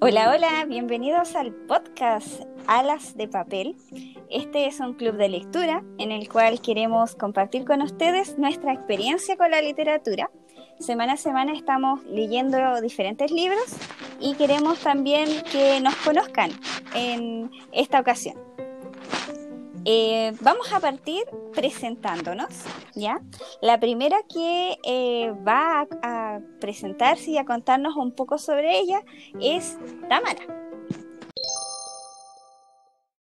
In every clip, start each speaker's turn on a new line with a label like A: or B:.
A: Hola, hola, bienvenidos al podcast Alas de Papel. Este es un club de lectura en el cual queremos compartir con ustedes nuestra experiencia con la literatura. Semana a semana estamos leyendo diferentes libros y queremos también que nos conozcan en esta ocasión. Eh, vamos a partir presentándonos, ¿ya? La primera que eh, va a, presentarse y a contarnos un poco sobre ella es Tamara.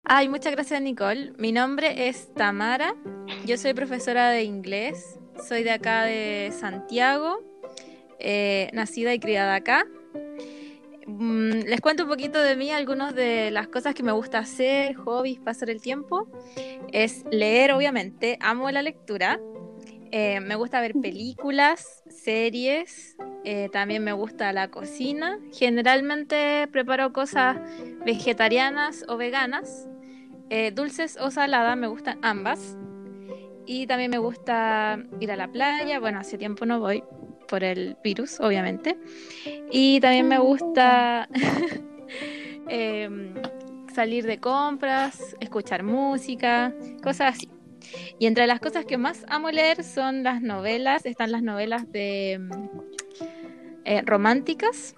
B: Ay, muchas gracias Nicole. Mi nombre es Tamara. Yo soy profesora de inglés. Soy de acá de Santiago. Eh, nacida y criada acá. Mm, les cuento un poquito de mí, algunas de las cosas que me gusta hacer, hobbies, pasar el tiempo. Es leer, obviamente. Amo la lectura. Eh, me gusta ver películas, series. Eh, también me gusta la cocina. Generalmente preparo cosas vegetarianas o veganas. Eh, dulces o saladas, me gustan ambas. Y también me gusta ir a la playa. Bueno, hace tiempo no voy, por el virus, obviamente. Y también me gusta em, salir de compras, escuchar música, cosas así. Y entre las cosas que más amo leer son las novelas, están las novelas de em, eh, románticas.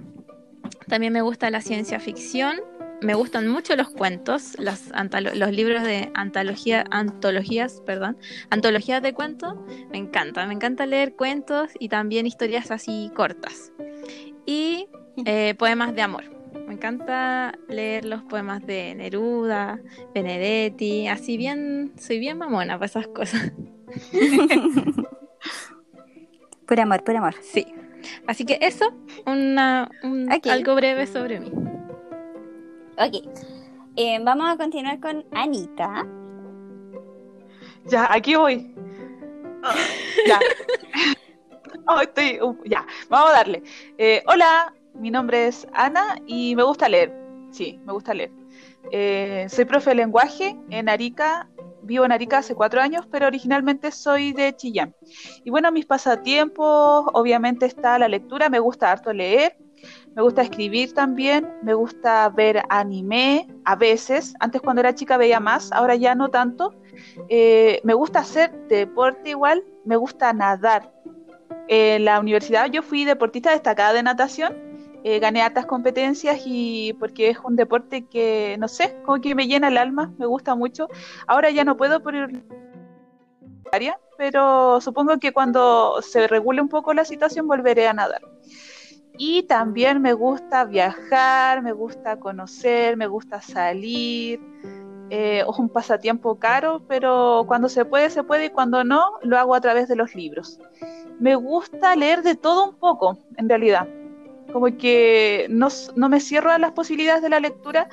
B: También me gusta la ciencia ficción me gustan mucho los cuentos, los, los libros de antología, antologías, perdón, antologías de cuentos, me encanta, me encanta leer cuentos y también historias así cortas. Y eh, poemas de amor. Me encanta leer los poemas de Neruda, Benedetti, así bien, soy bien mamona para esas cosas.
A: por amor, por amor.
B: Sí. Así que eso, una, algo breve sobre mí.
A: Ok. Eh, vamos a continuar con Anita.
C: Ya, aquí voy. Ya. Oh, estoy, ya, vamos a darle. Eh, hola, mi nombre es Ana y me gusta leer. Sí, me gusta leer. Eh, soy profe de lenguaje en Arica. Vivo en Arica hace cuatro años, pero originalmente soy de Chillán. Y bueno, mis pasatiempos, obviamente está la lectura. Me gusta harto leer. Me gusta escribir también, me gusta ver anime a veces. Antes cuando era chica veía más, ahora ya no tanto. Eh, me gusta hacer deporte igual, me gusta nadar. En la universidad yo fui deportista destacada de natación, eh, gané altas competencias y porque es un deporte que, no sé, como que me llena el alma, me gusta mucho. Ahora ya no puedo por área, pero supongo que cuando se regule un poco la situación volveré a nadar. Y también me gusta viajar, me gusta conocer, me gusta salir. Eh, es un pasatiempo caro, pero cuando se puede, se puede y cuando no, lo hago a través de los libros. Me gusta leer de todo un poco, en realidad. Como que no, no me cierro a las posibilidades de la lectura.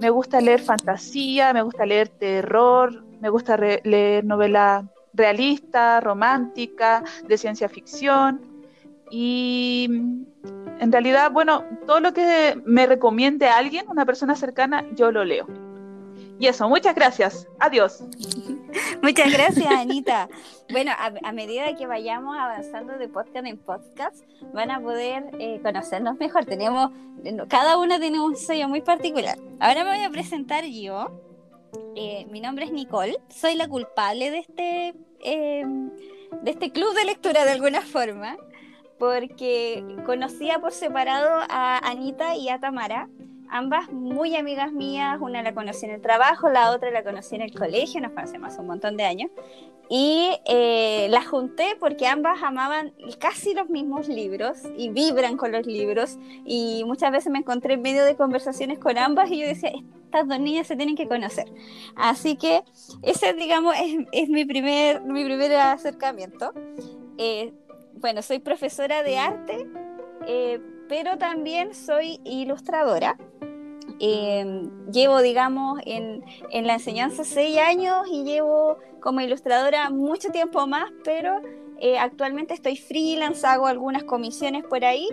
C: Me gusta leer fantasía, me gusta leer terror, me gusta leer novela realista, romántica, de ciencia ficción. Y en realidad, bueno, todo lo que me recomiende alguien, una persona cercana, yo lo leo. Y eso, muchas gracias. Adiós.
A: muchas gracias, Anita. Bueno, a, medida que vayamos avanzando de podcast en podcast, van a poder eh, conocernos mejor. Tenemos, cada uno tiene un sello muy particular. Ahora me voy a presentar yo. Eh, mi nombre es Nicole. Soy la culpable de este, eh, de este club de lectura de alguna forma porque conocía por separado a Anita y a Tamara, ambas muy amigas mías, una la conocí en el trabajo, la otra la conocí en el colegio, nos conocemos hace un montón de años, y eh, las junté porque ambas amaban casi los mismos libros y vibran con los libros, y muchas veces me encontré en medio de conversaciones con ambas y yo decía, estas dos niñas se tienen que conocer. Así que ese, digamos, es, mi, primer, mi primer acercamiento. Eh, bueno, soy profesora de arte, eh, pero también soy ilustradora. Em, llevo, digamos, en, la enseñanza seis años y llevo como ilustradora mucho tiempo más, pero eh, actualmente estoy freelance, hago algunas comisiones por ahí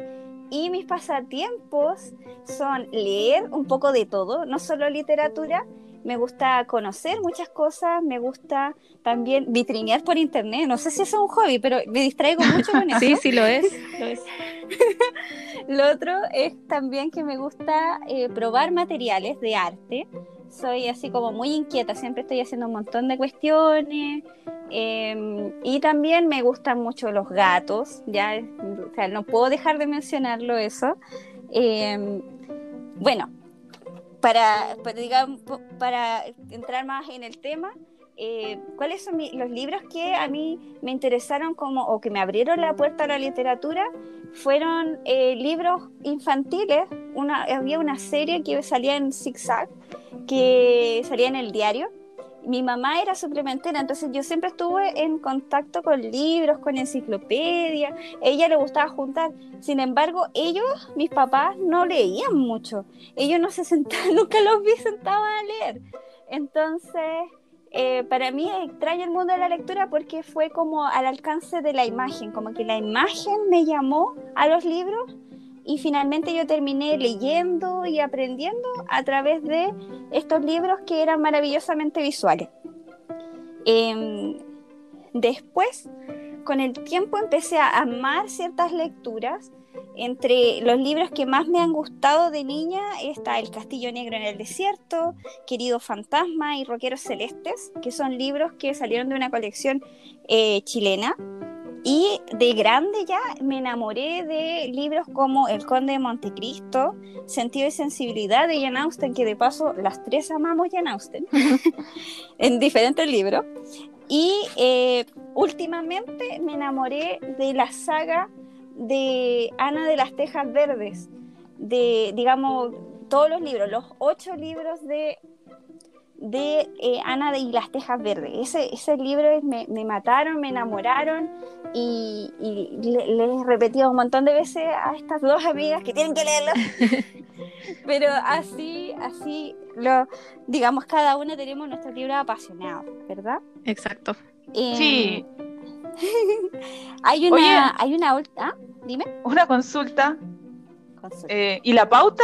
A: y mis pasatiempos son leer un poco de todo, no solo literatura, me gusta conocer muchas cosas, me gusta también vitrinear por internet. No sé si eso es un hobby, pero me distraigo mucho con eso.
B: Sí, sí lo es. Lo, es.
A: lo otro es también que me gusta eh, probar materiales de arte. Soy así como muy inquieta, siempre estoy haciendo un montón de cuestiones. Em, y también me gustan mucho los gatos, ya, o sea, no puedo dejar de mencionarlo eso. Em, bueno, para, digamos, para entrar más en el tema, eh, ¿cuáles son los libros que a mí me interesaron como, o que me abrieron la puerta a la literatura? Fueron eh, libros infantiles. Una, había una serie que salía en Zigzag, que salía en el diario, mi mamá era suplementera, entonces yo siempre estuve en contacto con libros, con enciclopedia, ella le gustaba juntar. Sin embargo, ellos, mis papás, no leían mucho. Ellos no se sentaban, nunca los vi sentados a leer. Entonces, eh, para mí el mundo de la lectura porque fue como al alcance de la imagen, como que la imagen me llamó a los libros y finalmente yo terminé leyendo y aprendiendo a través de estos libros que eran maravillosamente visuales. Em, después, con el tiempo empecé a amar ciertas lecturas. Entre los libros que más me han gustado de niña está El Castillo Negro en el Desierto, Querido Fantasma y Roqueros Celestes, que son libros que salieron de una colección eh, chilena y de grande ya me enamoré de libros como El Conde de Montecristo, Sentido y Sensibilidad de Jane Austen, que de paso las tres amamos Jane Austen, en diferentes libros. Y eh, últimamente me enamoré de la saga de Ana de las Tejas Verdes, de, digamos, todos los libros, los ocho libros de de eh, Ana de las Tejas Verdes. Ese, ese libro me, me, mataron, me enamoraron y, y le, he repetido un montón de veces a estas dos amigas que tienen que leerlo. Pero así, así, lo, digamos, cada una tenemos nuestro libro apasionado, ¿verdad?
B: Exacto.
C: Eh, sí.
A: hay una, hay una, ¿ah? dime.
C: Una consulta. Eh, ¿Y la pauta?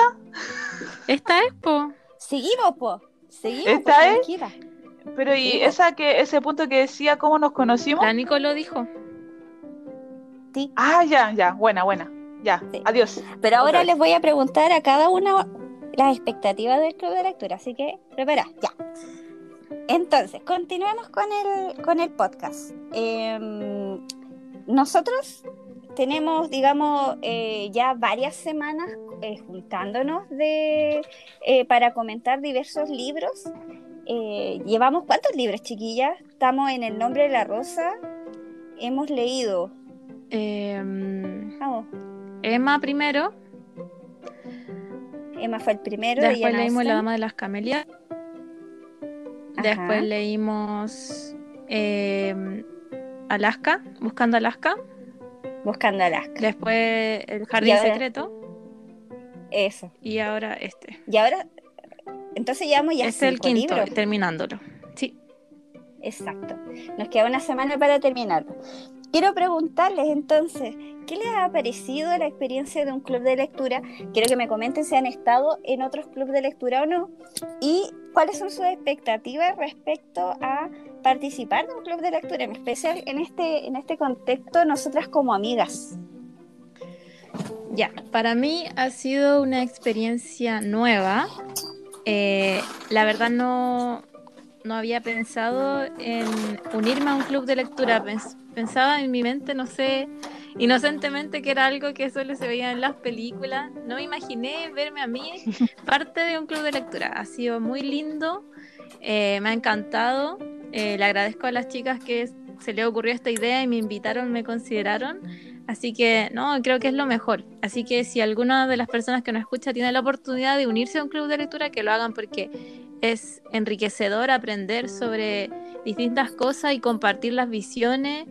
B: Esta es, po.
A: Seguimos, po. Seguimos,
C: ¿Esta es? Pero y esa que ese punto que decía cómo nos conocimos.
B: La Nico lo dijo.
A: Sí.
C: Ah, ya, ya, buena, buena. Ya, adiós.
A: Pero ahora les voy a preguntar a cada una las expectativas del club de lectura, así que prepara, ya. Entonces, continuamos con el, con el podcast. Em, nosotros tenemos, digamos, eh, ya varias semanas eh, juntándonos de, eh, para comentar diversos libros. llevamos cuántos libros, chiquillas? Estamos en El nombre de la rosa. Hemos leído.
B: Em, Vamos. Emma primero.
A: Emma fue el primero.
B: Después leímos La Dama de las Camelias. Después leímos em, Alaska, Buscando Alaska.
A: Buscando Alaska.
B: Después El Jardín Secreto.
A: Eso.
B: Y ahora este.
A: Y ahora, entonces llevamos ya
B: este es el quinto, terminándolo. Sí.
A: Exacto. Nos queda una semana para terminarlo. Quiero preguntarles entonces, ¿qué les ha parecido la experiencia de un club de lectura? Quiero que me comenten si han estado en otros clubes de lectura o no. Y cuáles son sus expectativas respecto a participar de un club de lectura, en especial en este, en este contexto, nosotras como amigas.
B: Ya, para mí ha sido una experiencia nueva. Eh, la verdad no, no había pensado en unirme a un club de lectura. Pensaba en mi mente, no sé, inocentemente que era algo que solo se veía en las películas. No me imaginé verme a mí parte de un club de lectura. Ha sido muy lindo, eh, me ha encantado. Eh, le agradezco a las chicas que se le ocurrió esta idea y me invitaron, me consideraron. Así que no, creo que es lo mejor. Así que si alguna de las personas que nos escucha tiene la oportunidad de unirse a un club de lectura, que lo hagan porque es enriquecedor aprender sobre distintas cosas y compartir las visiones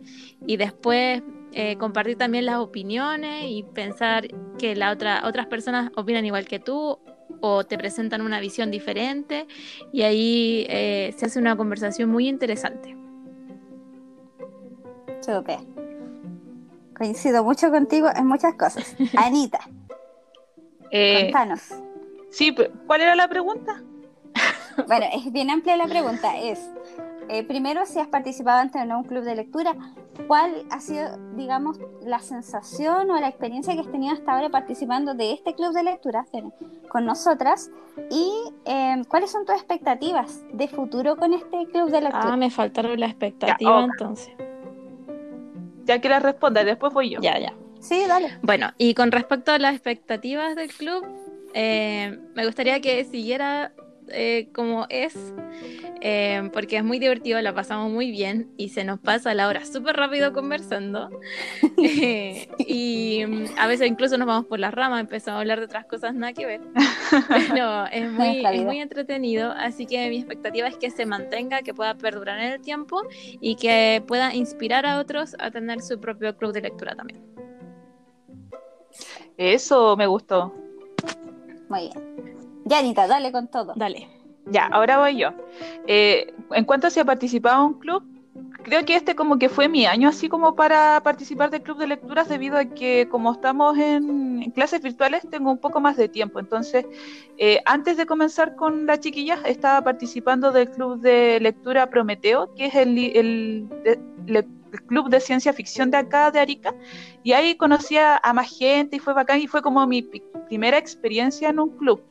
B: y después eh, compartir también las opiniones y pensar que la otra, otras personas opinan igual que tú o te presentan una visión diferente y ahí eh, se hace una conversación muy interesante.
A: Coincido mucho contigo en muchas cosas. Anita,
C: eh, contanos. Sí, ¿cuál era la pregunta?
A: Bueno, es bien amplia la pregunta. Es, eh, primero, si has participado antes en un club de lectura, ¿cuál ha sido, digamos, la sensación o la experiencia que has tenido hasta ahora participando de este club de lectura con nosotras? ¿Y eh, cuáles son tus expectativas de futuro con este club de lectura?
B: Ah, me faltaron las expectativas entonces.
C: Ya que la responda, después voy yo.
B: Ya, ya.
A: Sí, dale.
B: Bueno, y con respecto a las expectativas del club, eh, me gustaría que siguiera eh, como es, eh, porque es muy divertido, la pasamos muy bien y se nos pasa la hora súper rápido conversando. Eh, y mm, a veces incluso nos vamos por las ramas, empezamos a hablar de otras cosas nada que ver. Pero es muy, es muy entretenido, así que mi expectativa es que se mantenga, que pueda perdurar en el tiempo y que pueda inspirar a otros a tener su propio club de lectura también.
C: Eso me gustó.
A: Muy bien. Ya, Anita, dale con todo.
B: Dale.
C: Ya, ahora voy yo. Eh, en cuanto a si ha participado en un club, creo que este como que fue mi año así como para participar del club de lecturas debido a que como estamos en, clases virtuales tengo un poco más de tiempo. Entonces, eh, antes de comenzar con las chiquillas, estaba participando del club de lectura Prometeo, que es el, el, el club de ciencia ficción de acá, de Arica, y ahí conocí a más gente y fue bacán y fue como mi primera experiencia en un club.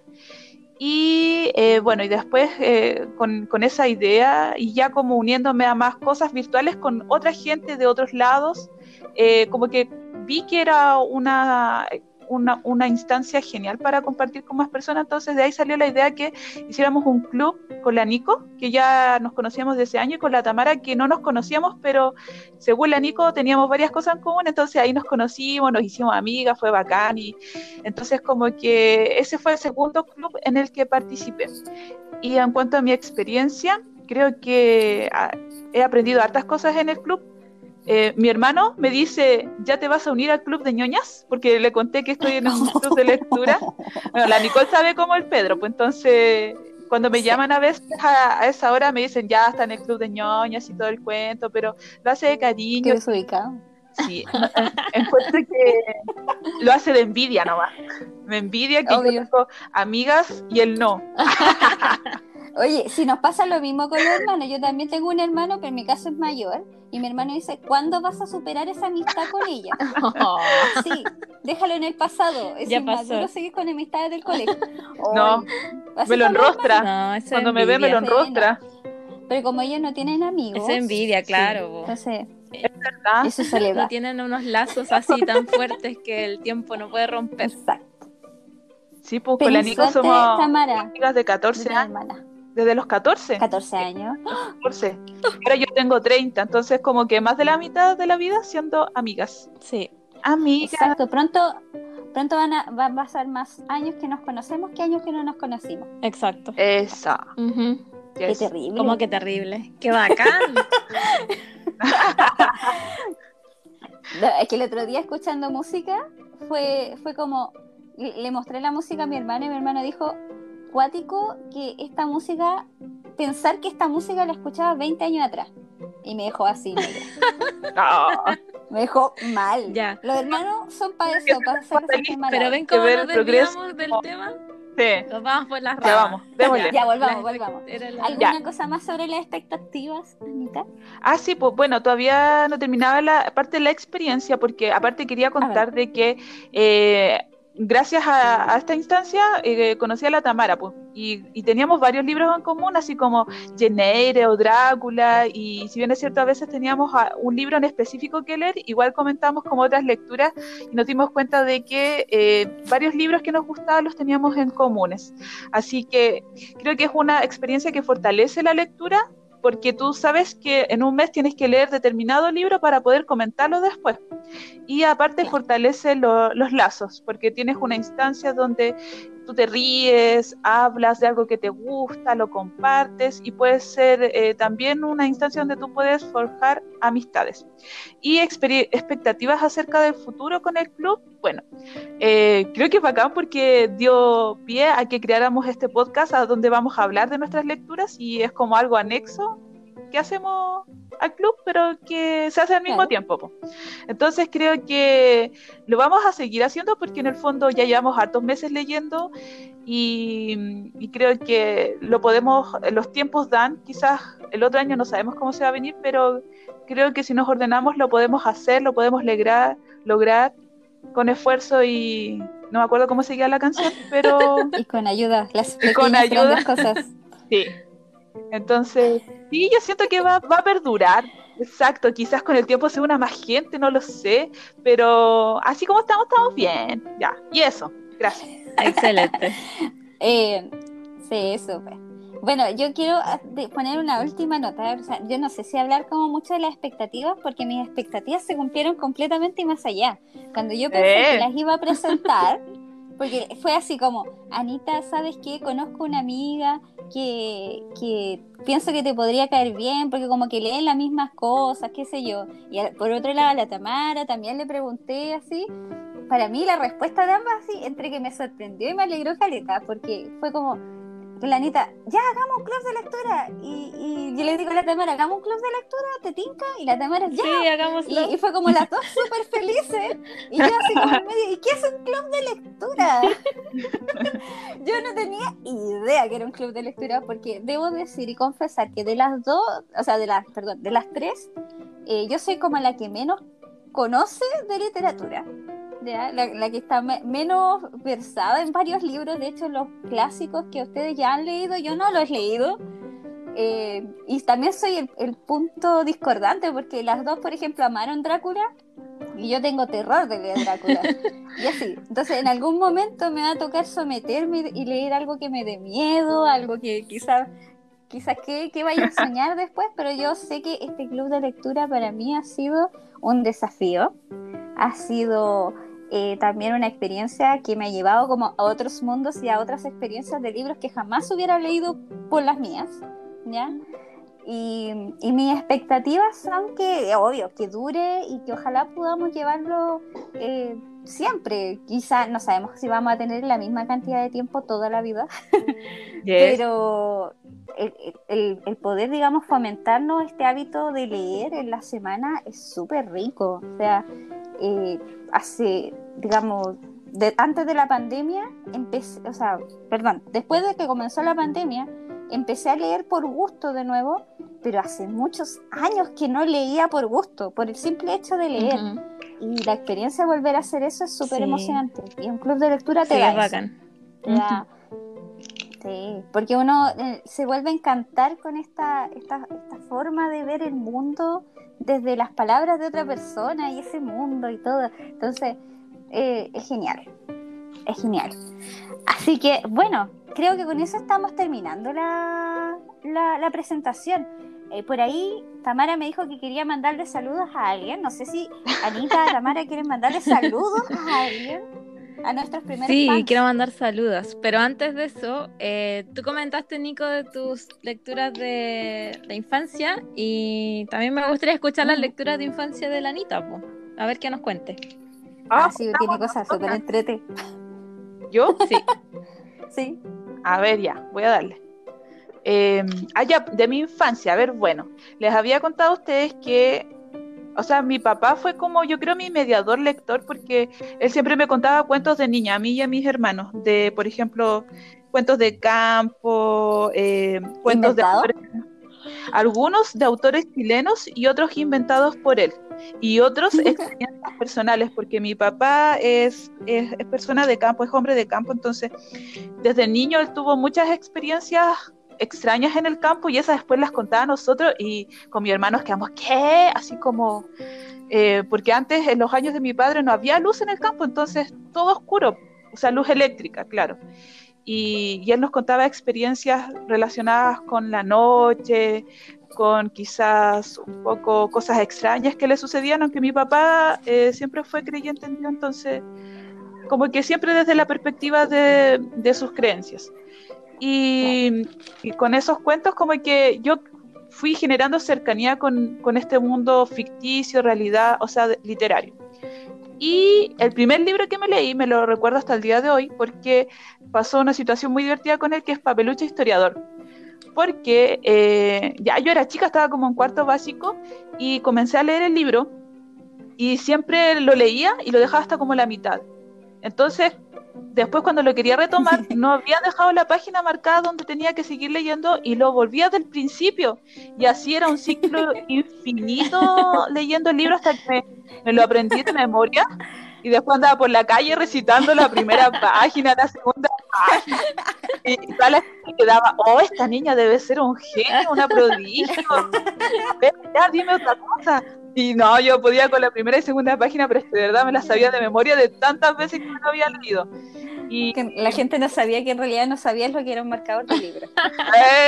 C: Y eh, bueno, y después eh, con, esa idea y ya como uniéndome a más cosas virtuales con otra gente de otros lados, eh, como que vi que era una una, instancia genial para compartir con más personas. Entonces de ahí salió la idea que hiciéramos un club con la Nico, que ya nos conocíamos de ese año, y con la Tamara, que no nos conocíamos, pero según la Nico teníamos varias cosas en común, entonces ahí nos conocimos, nos hicimos amigas, fue bacán. Y entonces como que ese fue el segundo club en el que participé. Y en cuanto a mi experiencia, creo que ah, he aprendido hartas cosas en el club eh, mi hermano me dice, ¿ya te vas a unir al club de ñoñas? Porque le conté que estoy en un club de lectura. Bueno, la Nicole sabe como el Pedro, pues entonces cuando me llaman a veces a, esa hora me dicen, ya está en el club de ñoñas y todo el cuento, pero lo hace de cariño.
A: ¿Qué ubicado?
C: Sí, encuentro que lo hace de envidia nomás. Me envidia que yo tengo amigas y él no.
A: Oye, si nos pasa lo mismo con los hermanos, yo también tengo un hermano, pero en mi caso es mayor, y mi hermano dice, ¿cuándo vas a superar esa amistad con ella? Sí, déjalo en el pasado, es ya pasó. seguir con amistades del colegio.
C: no, me lo enrostra, cuando me ve me lo enrostra.
A: Pero como ellos no tienen amigos.
B: Es envidia, claro.
A: entonces,
C: es verdad.
A: Eso se le
B: No tienen unos lazos así tan fuertes que el tiempo no puede romper.
A: Exacto.
C: Sí, pues con la Nico somos amigas de 14 años desde los 14.
A: 14 años.
C: 14. Ahora yo tengo 30, entonces como que más de la mitad de la vida siendo amigas.
B: Sí.
C: Amigas.
A: Exacto, pronto, pronto van a, va a pasar más años que nos conocemos que años que no nos conocimos.
B: Exacto.
C: Esa.
A: Qué terrible.
B: ¿Cómo que terrible? ¡Qué bacán!
A: es que el otro día escuchando música fue, fue como, le mostré la música a mi hermano y mi hermano dijo, que esta música, pensar que esta música la escuchaba 20 años atrás. Y me dejó así, Me dejó mal.
B: Ya.
A: Los hermanos son para eso, para hacer
B: Pero ven cómo nos desviamos del tema.
C: Sí.
B: Nos vamos por las
C: ramas. Ya vamos, démosle.
A: Ya, volvamos, volvamos. ¿Alguna cosa más sobre las expectativas, Anita?
C: Ah, sí, pues bueno, todavía no terminaba la parte de la experiencia, porque aparte quería contar de que eh, gracias a, esta instancia eh, conocí a la Tamara, pues, y, teníamos varios libros en común, así como Jane o Drácula, y si bien es cierto, a veces teníamos un libro en específico que leer, igual comentamos como otras lecturas y nos dimos cuenta de que eh, varios libros que nos gustaban los teníamos en comunes. Así que creo que es una experiencia que fortalece la lectura porque tú sabes que en un mes tienes que leer determinado libro para poder comentarlo después. Y aparte fortalece los lazos, porque tienes una instancia donde tú te ríes, hablas de algo que te gusta, lo compartes y puede ser eh, también una instancia donde tú puedes forjar amistades. Y expectativas acerca del futuro con el club, bueno, eh, creo que es bacán porque dio pie a que creáramos este podcast a donde vamos a hablar de nuestras lecturas y es como algo anexo que hacemos al club, pero que se hace al mismo tiempo. Entonces creo que lo vamos a seguir haciendo porque en el fondo ya llevamos hartos meses leyendo y, y creo que lo podemos, los tiempos dan, quizás el otro año no sabemos cómo se va a venir, pero creo que si nos ordenamos lo podemos hacer, lo podemos lograr, lograr con esfuerzo y no me acuerdo cómo seguía la canción, pero...
A: y con ayuda, las
C: con ayuda. cosas. Sí. Entonces, sí, yo siento que va, va a perdurar. Exacto, quizás con el tiempo se una más gente, no lo sé, pero así como estamos, estamos bien. Ya, y eso, gracias.
B: Excelente.
A: eh, sí, súper. Bueno, yo quiero ah, poner una última nota. yo no sé si hablar como mucho de las expectativas, porque mis expectativas se cumplieron completamente y más allá. Cuando yo pensé que las iba a presentar, porque fue así como, Anita, ¿sabes qué? Conozco una amiga que, que pienso que te podría caer bien, porque como que leen las mismas cosas, qué sé yo. Y por otro lado, a la Tamara también le pregunté así. Para mí la respuesta de ambas, así, entre que me sorprendió y me alegró caleta, porque fue como, la Anita, ya hagamos un club de lectura. Y, y, yo le digo a la Tamara, hagamos un club de lectura, ¿te tinca? Y la Tamara, ya.
B: Sí, hagámoslo.
A: Y, y, fue como las dos súper felices. Y yo así como en medio, ¿y qué es un club de lectura? yo no tenía idea que era un club de lectura, porque debo decir y confesar que de las dos, o sea, de las, perdón, de las tres, eh, yo soy como la que menos conoce de literatura la, que está menos versada en varios libros, de hecho los clásicos que ustedes ya han leído, yo no los he leído. Eh, y también soy el, punto discordante, porque las dos, por ejemplo, amaron Drácula y yo tengo terror de leer Drácula. y así. Entonces, en algún momento me va a tocar someterme y leer algo que me dé miedo, algo que quizás quizás que, que, vaya a soñar después, pero yo sé que este club de lectura para mí ha sido un desafío, ha sido eh, también una experiencia que me ha llevado como a otros mundos y a otras experiencias de libros que jamás hubiera leído por las mías, ¿ya? Y, y mis expectativas son que, obvio, que dure y que ojalá podamos llevarlo eh, siempre. Quizá no sabemos si vamos a tener la misma cantidad de tiempo toda la vida, pero el, el, el, poder, digamos, fomentarnos este hábito de leer en la semana es súper rico. O sea, eh, hace, digamos, de, antes de la pandemia, empecé, o sea, perdón, después de que comenzó la pandemia, empecé a leer por gusto de nuevo, pero hace muchos años que no leía por gusto, por el simple hecho de leer. Y la experiencia de volver a hacer eso es súper emocionante. Y un club de lectura te da. Bacán. Sí, porque uno eh, se vuelve a encantar con esta, esta, esta forma de ver el mundo desde las palabras de otra persona y ese mundo y todo. Entonces, eh, es genial, es genial. Así que, bueno, creo que con eso estamos terminando la, la, presentación. Eh, por ahí, Tamara me dijo que quería mandarle saludos a alguien. No sé si Anita, Tamara quieren mandarle saludos a alguien a nuestros primeros
B: Sí, quiero mandar saludos, pero antes de eso, eh, tú comentaste, Nico, de tus lecturas de, la infancia y también me gustaría escuchar las mm. lecturas de infancia de la Anita, a ver qué nos cuente.
A: Ah, sí, tiene cosas súper entrete.
C: ¿Yo?
B: Sí.
A: sí.
C: A ver, ya, voy a darle. Eh, ah, ya, de mi infancia, a ver, bueno, les había contado a ustedes que o sea, mi papá fue como, yo creo, mi mediador lector, porque él siempre me contaba cuentos de niña, a mí y a mis hermanos, de, por ejemplo, cuentos de campo, eh, cuentos de algunos de autores chilenos y otros inventados por él, y otros experiencias personales, porque mi papá es, es, es persona de campo, es hombre de campo, entonces desde niño él tuvo muchas experiencias extrañas en el campo y esas después las contaba a nosotros y con mi hermano quedamos, ¿qué? Así como, eh, porque antes en los años de mi padre no había luz en el campo, entonces todo oscuro, o sea, luz eléctrica, claro. Y, y él nos contaba experiencias relacionadas con la noche, con quizás un poco cosas extrañas que le sucedían, aunque mi papá eh, siempre fue creyente en Dios, entonces como que siempre desde la perspectiva de, de sus creencias. Y, con esos cuentos como que yo fui generando cercanía con, con, este mundo ficticio, realidad, o sea, literario. Y el primer libro que me leí, me lo recuerdo hasta el día de hoy, porque pasó una situación muy divertida con él, que es Papelucho Historiador. porque eh, ya yo era chica, estaba como en cuarto básico y comencé a leer el libro y siempre lo leía y lo dejaba hasta como la mitad. Entonces, después cuando lo quería retomar, no había dejado la página marcada donde tenía que seguir leyendo y lo volvía del principio. Y así era un ciclo infinito leyendo el libro hasta que me, me lo aprendí de memoria y después andaba por la calle recitando la primera página, la segunda página, y toda la gente quedaba, oh, esta niña debe ser un genio, una prodigio, ya dime otra cosa. Y no, yo podía con la primera y segunda página, pero es que de verdad me la sabía de memoria de tantas veces que no lo había leído. Y
A: Que la gente no sabía que en realidad no sabías lo que era un marcador de libro.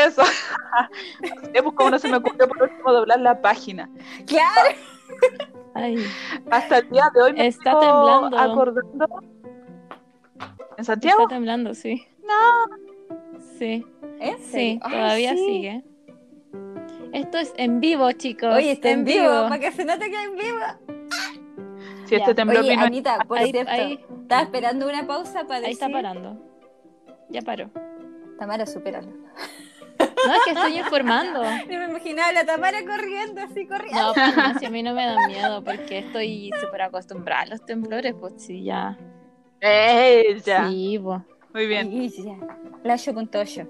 C: eso, no sé, pues cómo no se me ocurrió por último doblar la página.
A: Claro.
B: Ay,
C: Hasta el día de hoy me
B: Está temblando.
C: acordando. ¿En Santiago?
B: está temblando, sí.
C: No.
B: Sí,
A: ¿En
B: sí?
A: Ay,
B: todavía
A: sí.
B: sigue. Esto es en vivo, chicos.
A: Oye, está en vivo, para que se note que es en vivo.
C: Si este
B: Ya.
C: temblor
A: Oye,
C: vino
A: Anita, por
B: Ahí,
A: cierto,
B: ahí,
A: estaba esperando una pausa para
B: ahí
A: decir...
B: está parando. Ya paró.
A: Tamara, supéralo.
B: No, es que estoy informando.
A: Yo me imaginaba la Tamara corriendo, así corriendo.
B: No, pues no, si a mí no me da miedo porque estoy súper acostumbrada a los temblores, pues sí, ya.
C: Ella.
B: Sí, pues.
C: Muy bien.
A: Y ya, la 8.8.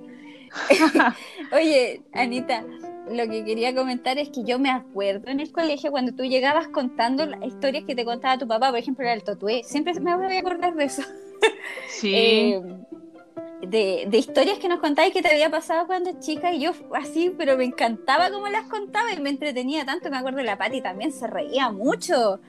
A: Oye, Anita, lo que quería comentar es que yo me acuerdo en el colegio cuando tú llegabas contando las historias que te contaba tu papá, por ejemplo, era el totué. Siempre me voy a acordar de eso.
C: Sí.
A: Eh, de, de historias que nos contabas que te había pasado cuando chica y yo así, pero me encantaba cómo las contaba y me entretenía tanto. Me acuerdo de la Pati también se reía mucho.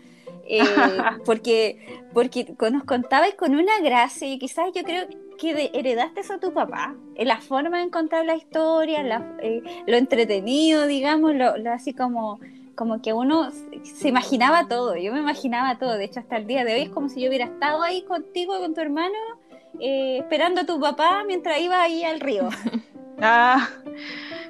A: Eh, porque, porque nos contabas con una gracia y quizás yo creo que heredaste eso a tu papá, en la forma de contar la historia, la- eh, lo entretenido, digamos, lo, lo así como, como que uno se- se imaginaba todo, yo me imaginaba todo, de hecho hasta el día de hoy es como si yo hubiera estado ahí contigo, con tu hermano, eh, esperando a tu papá mientras iba ahí al río.
C: Ah,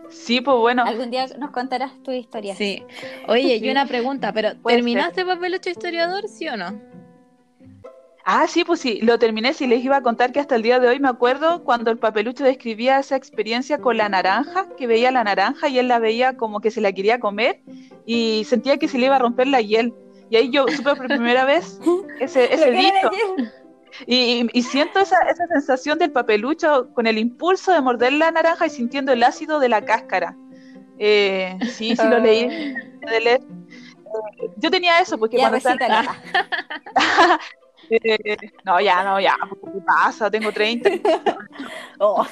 C: sí, pues bueno.
A: Algún día nos contarás tu historia.
B: Sí. Oye, y una pregunta, pero ¿terminaste papel 8 historiador, sí o no?
C: Ah, sí, pues sí, lo terminé. Sí, les iba a contar que hasta el día de hoy me acuerdo cuando el papelucho describía esa experiencia con la naranja, que veía la naranja y él la veía como que se la quería comer y sentía que se le iba a romper la hiel. Y ahí yo supe por primera vez ese, ese dicho. Y, y siento esa, esa sensación del papelucho con el impulso de morder la naranja y sintiendo el ácido de la cáscara. Eh, sí, sí lo leí. de leer. Eh, yo tenía eso, porque
A: Ya,
C: cuando eh, no, ya, no, ya, ¿qué pasa? Tengo 30.
A: Oh.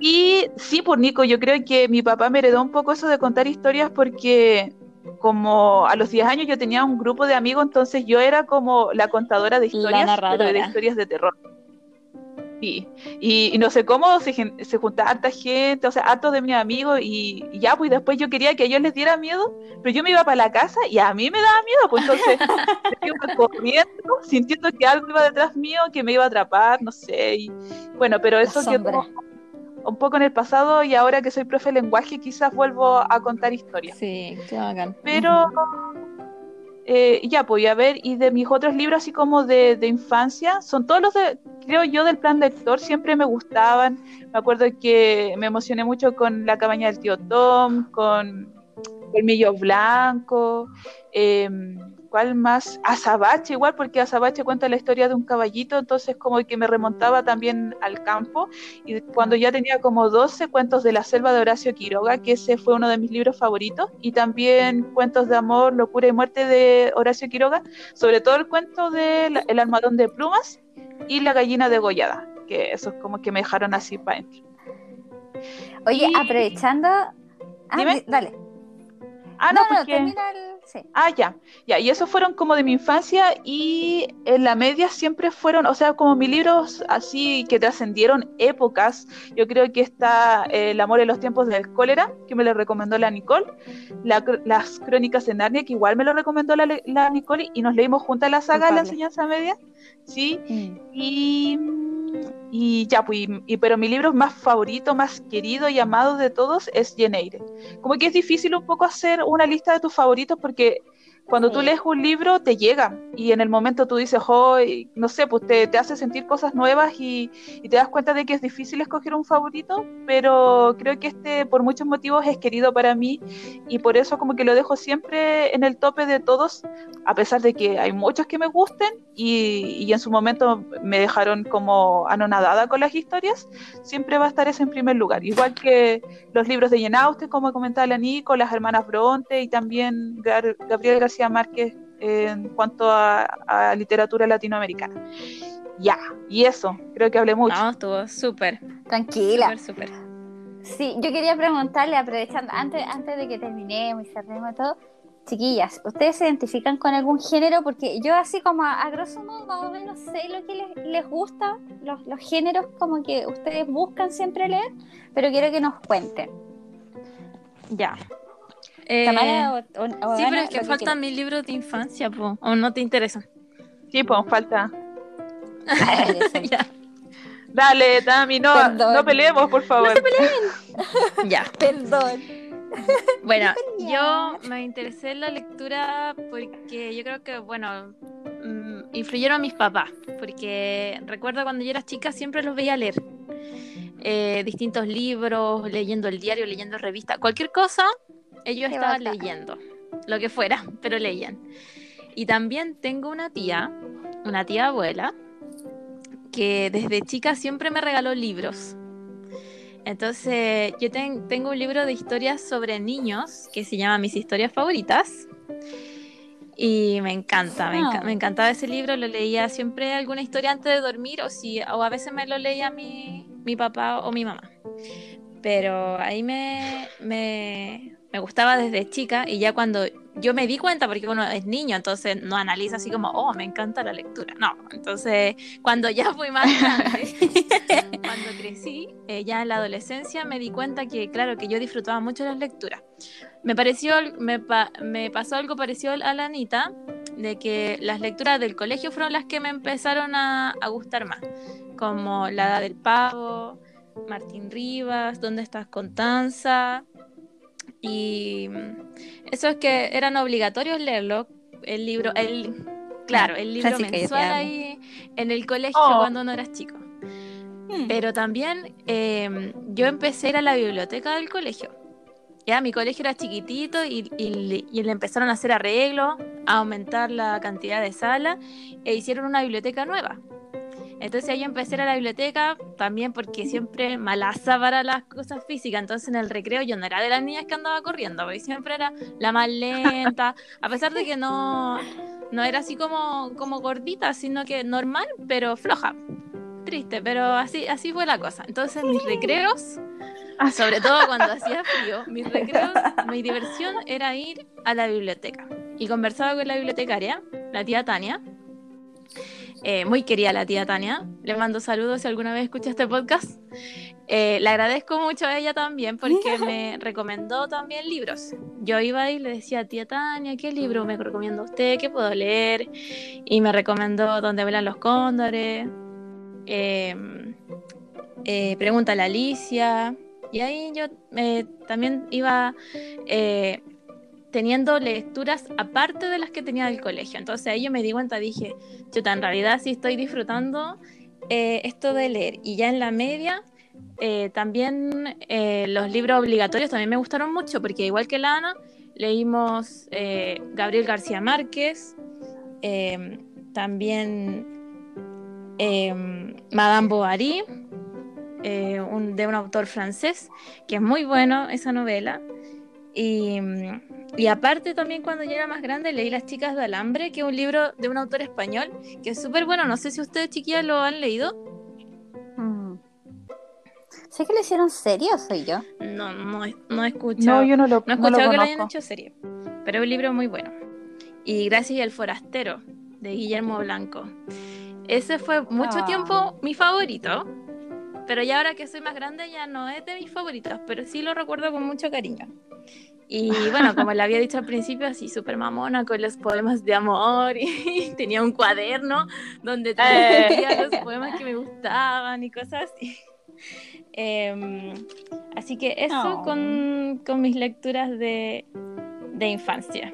C: Y sí, por Nico, yo creo que mi papá me heredó un poco eso de contar historias porque como a los 10 años yo tenía un grupo de amigos, entonces yo era como la contadora de historias, pero de historias de terror. Sí, y, y no sé cómo se, se juntaba harta gente, o sea, hartos de mis amigos, y, y ya, pues después yo quería que a ellos les diera miedo, pero yo me iba para la casa y a mí me daba miedo, pues entonces yo iba corriendo, sintiendo que algo iba detrás mío, que me iba a atrapar, no sé, y bueno, pero eso
A: sombra.
C: Un poco en el pasado y ahora que soy profe de lenguaje quizás vuelvo a contar historias.
B: Sí, qué bacán.
C: Pero eh, ya, pues a ver, y de mis otros libros así como de, de infancia, son todos los de, creo yo, del plan lector, siempre me gustaban. Me acuerdo que me emocioné mucho con La cabaña del tío Tom, con Colmillo Blanco, eh, ¿cuál más? Azabache igual, porque Azabache cuenta la historia de un caballito, entonces como que me remontaba también al campo. Y cuando ya tenía como 12 cuentos de la selva de Horacio Quiroga, que ese fue uno de mis libros favoritos, y también cuentos de amor, locura y muerte de Horacio Quiroga, sobre todo el cuento de la- El almohadón de plumas y La gallina degollada, que esos como que me dejaron así para adentro.
A: Oye,
C: Y-
A: aprovechando. Ah,
C: Dime.
A: di- dale.
C: Ah, no,
A: no, no,
C: porque...
A: termina el. Sí.
C: Ah, ya, ya, y esos fueron como de mi infancia y en la media siempre fueron, o sea, como mis libros así que trascendieron épocas, yo creo que está eh, El amor en los tiempos del cólera, que me lo recomendó la Nicole, la las crónicas de Narnia, que igual me lo recomendó la, la Nicole, y nos leímos juntas la saga de la enseñanza media, sí,
A: Mm.
C: y, y ya, pues, y- pero mi libro más favorito, más querido y amado de todos es Jane Eyre. Como que es difícil un poco hacer una lista de tus favoritos porque Cuando tú
A: Sí.
C: lees un libro, te llega y en el momento tú dices, oh, y no sé, pues te, te hace sentir cosas nuevas y, y te das cuenta de que es difícil escoger un favorito, pero creo que este por muchos motivos es querido para mí y por eso como que lo dejo siempre en el tope de todos, a pesar de que hay muchos que me gusten y, y en su momento me dejaron como anonadada con las historias, siempre va a estar ese en primer lugar. Igual que los libros de Jane Austen, como comentaba la Nico, las hermanas Bronte y también Gar- Gabriel García Márquez eh, en cuanto a, a literatura latinoamericana. Ya, y eso, creo que hablé mucho.
B: No, estuvo súper,
A: Tranquila.
B: súper, súper.
A: Sí, yo quería preguntarle, aprovechando, antes, antes de que terminemos y cerremos todo, chiquillas, ¿ustedes se identifican con algún género? Porque yo así como a, a grosso modo más o menos sé lo que les, les gusta, los, los géneros como que ustedes buscan siempre leer, pero quiero que nos cuenten.
B: Ya. Eh,
A: Tamara o, o- o
B: sí,
A: Ana,
B: pero es que faltan mis libros de infancia, po. ¿O no te interesan?
C: Sí, pues falta.
A: Dale,
C: Tami, no,
A: Perdón.
C: no peleemos, por favor.
B: ya.
A: Perdón.
B: Bueno, yo me interesé en la lectura porque yo creo que, bueno, mm, influyeron mis papás, porque recuerdo cuando yo era chica siempre los veía leer. Eh, distintos libros, leyendo el diario, leyendo revistas, cualquier cosa, ellos estaban leyendo, lo que fuera, pero leían. Y también tengo una tía, una tía abuela, que desde chica siempre me regaló libros. Entonces, yo ten- tengo un libro de historias sobre niños que se llama Mis historias favoritas. Y me encanta, me, enca-
A: Ah.
B: me encantaba ese libro, lo leía siempre alguna historia antes de dormir o, si, o a veces me lo leía mi, mi papá o mi mamá. Pero ahí me, me, me gustaba desde chica y ya cuando yo me di cuenta, porque uno es niño, entonces no analiza así como, oh, me encanta la lectura. No, entonces cuando ya fui más grande, cuando crecí, eh, ya en la adolescencia, me di cuenta que, claro, que yo disfrutaba mucho las lecturas. Me pareció, me, pa- me pasó algo parecido a la Anita, de que las lecturas del colegio fueron las que me empezaron a, a gustar más, como La Edad del Pavo, Martín Rivas, ¿Dónde estás Constanza? Y mm, eso es que eran obligatorios leerlo, el libro, el, claro, el libro
A: Francisca,
B: mensual ahí en el colegio
C: Oh.
B: cuando no eras chico.
A: Hmm.
B: Pero también eh, yo empecé a ir a la biblioteca del colegio. Ya, mi colegio era chiquitito y, y le- y le empezaron a hacer arreglos, a aumentar la cantidad de salas e hicieron una biblioteca nueva. Entonces ahí empecé a la biblioteca también porque siempre malaza para las cosas físicas. Entonces en el recreo yo no era de las niñas que andaba corriendo, porque siempre era la más lenta, a pesar de que no, no era así como, como gordita, sino que normal, pero floja triste, pero así, así fue la cosa. Entonces mis recreos, sobre todo cuando hacía frío, mis recreos, mi diversión era ir a la biblioteca. Y conversaba con la bibliotecaria, la tía Tania. Eh, muy querida la tía Tania. Le mando saludos si alguna vez escucha este podcast. Eh, le agradezco mucho a ella también porque me recomendó también libros. Yo iba y le decía, tía Tania, ¿qué libro me recomienda usted? ¿Qué puedo leer? Y me recomendó Donde vuelan los cóndores, eh, eh, Pregúntale a Alicia. Y ahí yo eh, también iba eh, teniendo lecturas aparte de las que tenía del colegio. Entonces ahí yo me di cuenta, dije, en realidad sí estoy disfrutando eh, esto de leer. Y ya en la media, eh, también eh, los libros obligatorios también me gustaron mucho, porque igual que la Ana, leímos Gabriel García Márquez, eh, también eh, Madame Bovary, de un autor francés, que es muy bueno esa novela. Y, mm, y aparte también cuando yo era más grande leí Las chicas de alambre, que es un libro de un autor español, que es súper bueno. No sé si ustedes chiquillas lo han leído.
A: Mm. Sé que lo hicieron serio, soy yo.
B: No, no, he- no he escuchado.
C: No, yo no lo,
B: No he
C: no lo
B: escuchado que lo hayan hecho serie, pero es un libro muy bueno. Y Gracias y el Forastero, de Guillermo Blanco. Ese fue mucho
A: Ah.
B: tiempo mi favorito, pero ya ahora que soy más grande ya no es de mis favoritos, pero sí lo recuerdo con mucho cariño. Y bueno, como le había dicho al principio, así súper mamona con los poemas de amor y tenía un cuaderno donde
C: Eh.
B: tenía los poemas que me gustaban y cosas así. Em, así que eso
A: Oh.
B: con, con mis lecturas de, de infancia.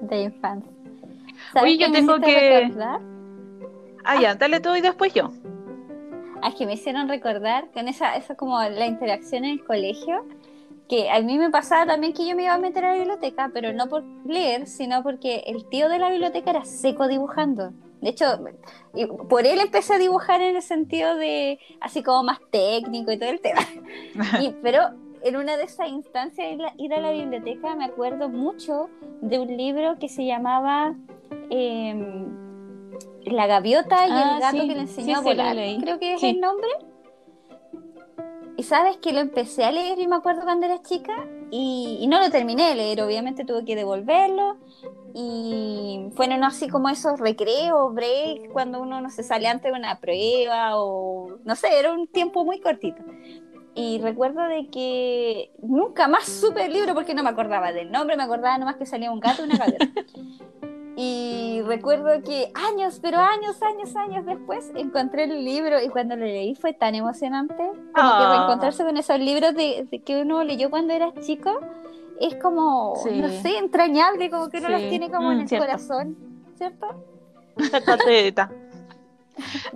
A: de infancia.
C: Oye, yo
A: qué me
C: tengo que-
A: recordar?
C: Ah, ya, dale tú y después yo.
A: Ah, es que me hicieron recordar con esa, esa como la interacción en el colegio, que a mí me pasaba también que yo me iba a meter a la biblioteca, pero no por leer, sino porque el tío de la biblioteca era seco dibujando. De hecho, por él empecé a dibujar en el sentido de así como más técnico y todo el tema. Y- pero en una de esas instancias, ir a, ir a la biblioteca, me acuerdo mucho de un libro que se llamaba em, La gaviota y
B: Ah,
A: el gato
B: sí,
A: que le enseñó a
B: sí, lo
A: volar. Creo que es el nombre. Y sabes que lo empecé a leer y me acuerdo cuando era chica y, no lo terminé de leer, obviamente tuve que devolverlo y fueron así como esos recreos, breaks, cuando uno no se sale antes de una prueba o no sé, era un tiempo muy cortito. Y recuerdo de que nunca más supe el libro porque no me acordaba del nombre, me acordaba nomás que salía un gato y una gaviota. Y recuerdo que años, pero años, años, años después encontré el libro y cuando lo leí fue tan emocionante como que
C: Ah.
A: reencontrarse con esos libros de, de que uno leyó cuando era chico es como,
B: Sí.
A: no sé, entrañable, como que uno
B: Sí.
A: los tiene como en
B: Mm,
A: el
B: cierto.
A: corazón, ¿cierto?
C: Chacateta.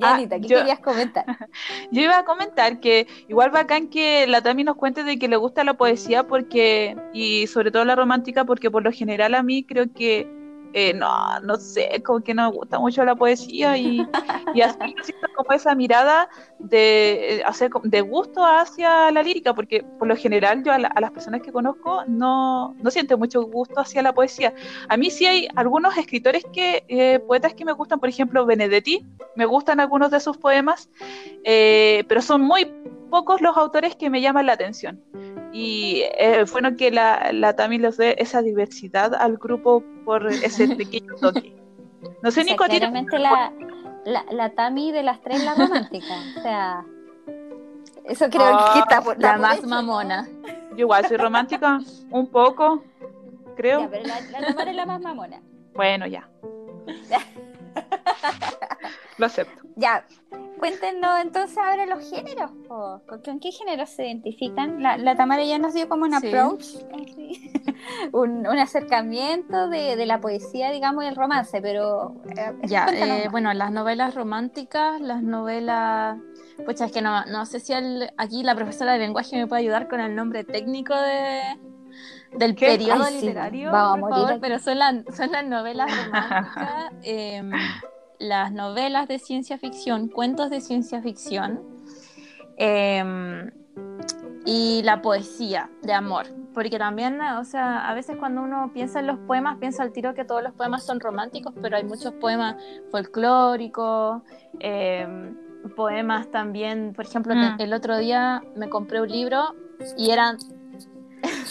C: Ah,
A: Yanita, ¿qué
C: yo-
A: querías comentar?
C: Yo iba a comentar que igual bacán que la Tami nos cuente de que le gusta la poesía porque, y sobre todo la romántica, porque por lo general a mí creo que, eh, no, no sé, como que no me gusta mucho la poesía y, y así siento como esa mirada de, eh, hacer, de gusto hacia la lírica, porque por lo general yo a, la- a las personas que conozco no, no siento mucho gusto hacia la poesía. A mí sí hay algunos escritores que, eh, poetas que me gustan, por ejemplo, Benedetti, me gustan algunos de sus poemas, pero son muy pocos los autores que me llaman la atención. Y eh, bueno que la, la Tami les dé esa diversidad al grupo por ese pequeño toque. No sé,
A: O sea,
C: Nico,
A: claramente la, la, la Tami de las tres, la romántica. O sea, eso creo
C: Ah,
A: que está por
B: La
A: por
B: más
A: hecho,
B: mamona.
C: yo igual soy romántica, un poco, creo.
A: Ya, pero la, la es la más mamona.
C: Bueno, ya. Lo acepto.
A: Ya, cuéntenos entonces ahora los géneros. po. ¿Con, qué géneros se identifican? La, la Tamara ya nos dio como un
B: Sí.
A: approach, así, un, un acercamiento de, de la poesía, digamos, y el romance, pero... eh,
B: Ya, eh, bueno, las novelas románticas, las novelas... Pucha, es que no, no sé si el- aquí la profesora de lenguaje me puede ayudar con el nombre técnico de, del
C: ¿Qué?
B: periodo
A: Ay, sí,
B: literario,
A: a
B: por
A: morir
B: favor,
A: aquí.
B: pero son, las son las novelas románticas, em, las novelas de ciencia ficción, cuentos de ciencia ficción em, y la poesía de amor. Porque también, o sea, a veces cuando uno piensa en los poemas, piensa al tiro que todos los poemas son románticos, pero hay muchos poemas folclóricos, em, poemas también, por ejemplo,
C: Mm.
B: el otro día me compré un libro y eran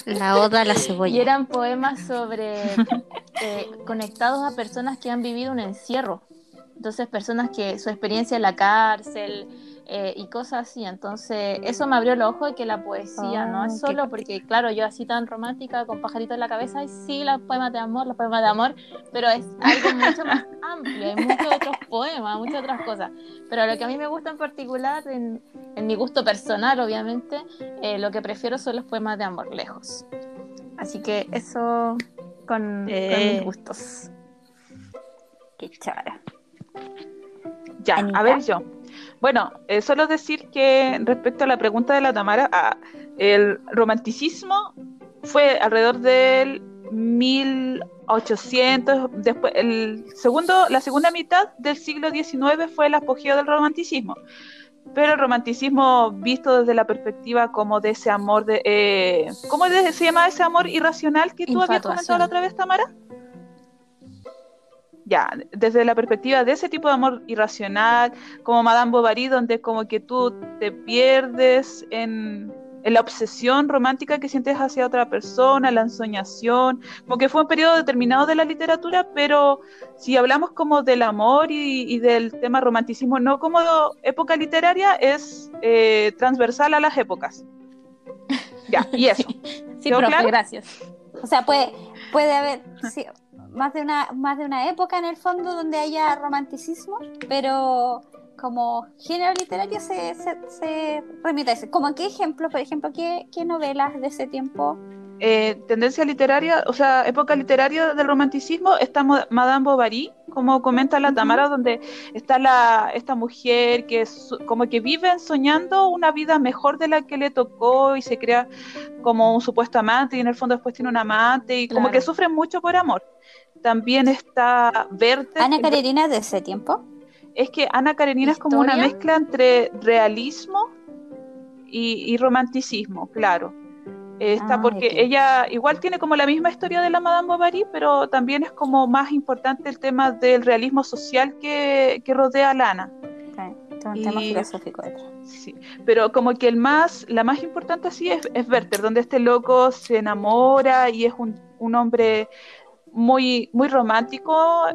A: La oda a la
B: y
A: cebolla.
B: eran poemas sobre eh, conectados a personas que han vivido un encierro. Entonces, personas que su experiencia en la cárcel eh, y cosas así. Entonces, eso me abrió los ojos de que la poesía no
A: Oh,
B: es
A: qué-
B: solo porque, claro, yo así tan romántica con pajaritos en la cabeza, y sí, los poemas de amor, los poemas de amor, pero es algo mucho más amplio. Hay muchos otros poemas, muchas otras cosas. Pero lo que a mí me gusta en particular, en, en mi gusto personal, obviamente, eh, lo que prefiero son los poemas de amor lejos. Así que eso con, con
C: Eh.
B: mis gustos.
A: Qué chara.
C: Ya,
A: Anita.
C: a ver yo. Bueno, eh, solo decir que respecto a la pregunta de la Tamara, ah, el romanticismo fue alrededor del 1800, después, el segundo, la segunda mitad del siglo XIX fue el apogeo del romanticismo. Pero el romanticismo visto desde la perspectiva como de ese amor de... eh, ¿Cómo se llama ese amor irracional que tú habías comentado la otra vez, Tamara? Ya, desde la perspectiva de ese tipo de amor irracional, como Madame Bovary, donde como que tú te pierdes en, en la obsesión romántica que sientes hacia otra persona, la ensoñación, como que fue un periodo determinado de la literatura, pero si hablamos como del amor y, y del tema romanticismo, no como época literaria, es eh, transversal a las épocas. Ya, y eso.
B: Sí,
C: ¿Quedó
B: profe,
C: claro?
B: gracias.
A: O sea, puede, puede haber sí, más, de una, más de una época en el fondo donde haya romanticismo, pero como género literario se, se, se remite a eso. ¿Como qué ejemplos, por ejemplo, qué, qué novelas de ese tiempo
C: eh, tendencia literaria, o sea, época literaria del romanticismo, está Madame Bovary, como comenta la Tamara, donde está la, esta mujer que como que vive soñando una vida mejor de la que le tocó y se crea como un supuesto amante y en el fondo después tiene un amante y como que sufre mucho por amor. También está Verte.
A: Ana Karenina de ese tiempo.
C: Es que Ana Karenina es como una mezcla entre realismo y romanticismo, claro. Está ah, porque ella igual tiene como la misma historia de la Madame Bovary, pero también es como más importante el tema del realismo social que, rodea a Lana.
A: un tema filosófico
C: Sí, pero como que el más, la más importante sí es, es Werther, donde este loco se enamora y es un, un hombre muy, muy romántico,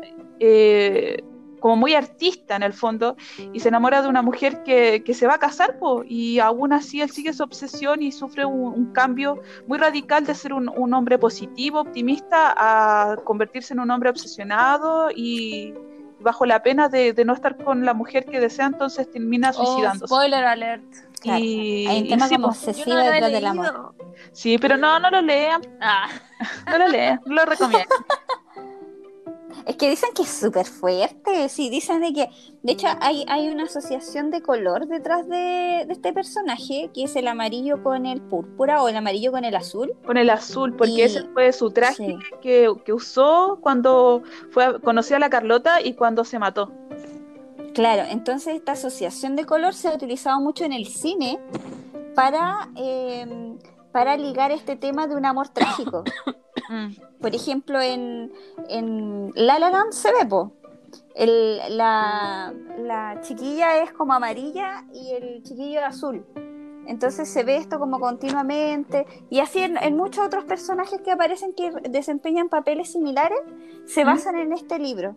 C: eh, como muy artista en el fondo, y se enamora de una mujer que, se va a casar, y aún así él sigue su obsesión y sufre un, cambio muy radical de ser un, hombre positivo, optimista, a convertirse en un hombre obsesionado y bajo la pena de, no estar con la mujer que desea, entonces termina oh, suicidándose.
B: spoiler alert.
A: Y, Hay un tema como obsesivo detrás del amor.
C: Sí, pero no, no lo lean. Ah. No lo lean, no lo recomiendo.
A: Es que dicen que es súper fuerte, sí, dicen de que, de hecho, hay, hay una asociación de color detrás de, este personaje, que es el amarillo con el púrpura o el amarillo con el azul.
C: Con el azul, porque ese fue su traje que, usó cuando fue conoció a la Carlota y cuando se mató.
A: Claro, entonces esta asociación de color se ha utilizado mucho en el cine para, em, para ligar este tema de un amor trágico. Mm. Por ejemplo, en, en La La Land se ve, po. la, chiquilla es como amarilla y el chiquillo es azul. Entonces se ve esto como continuamente. Y así en, muchos otros personajes que aparecen que desempeñan papeles similares, se ¿Mm? basan en este libro.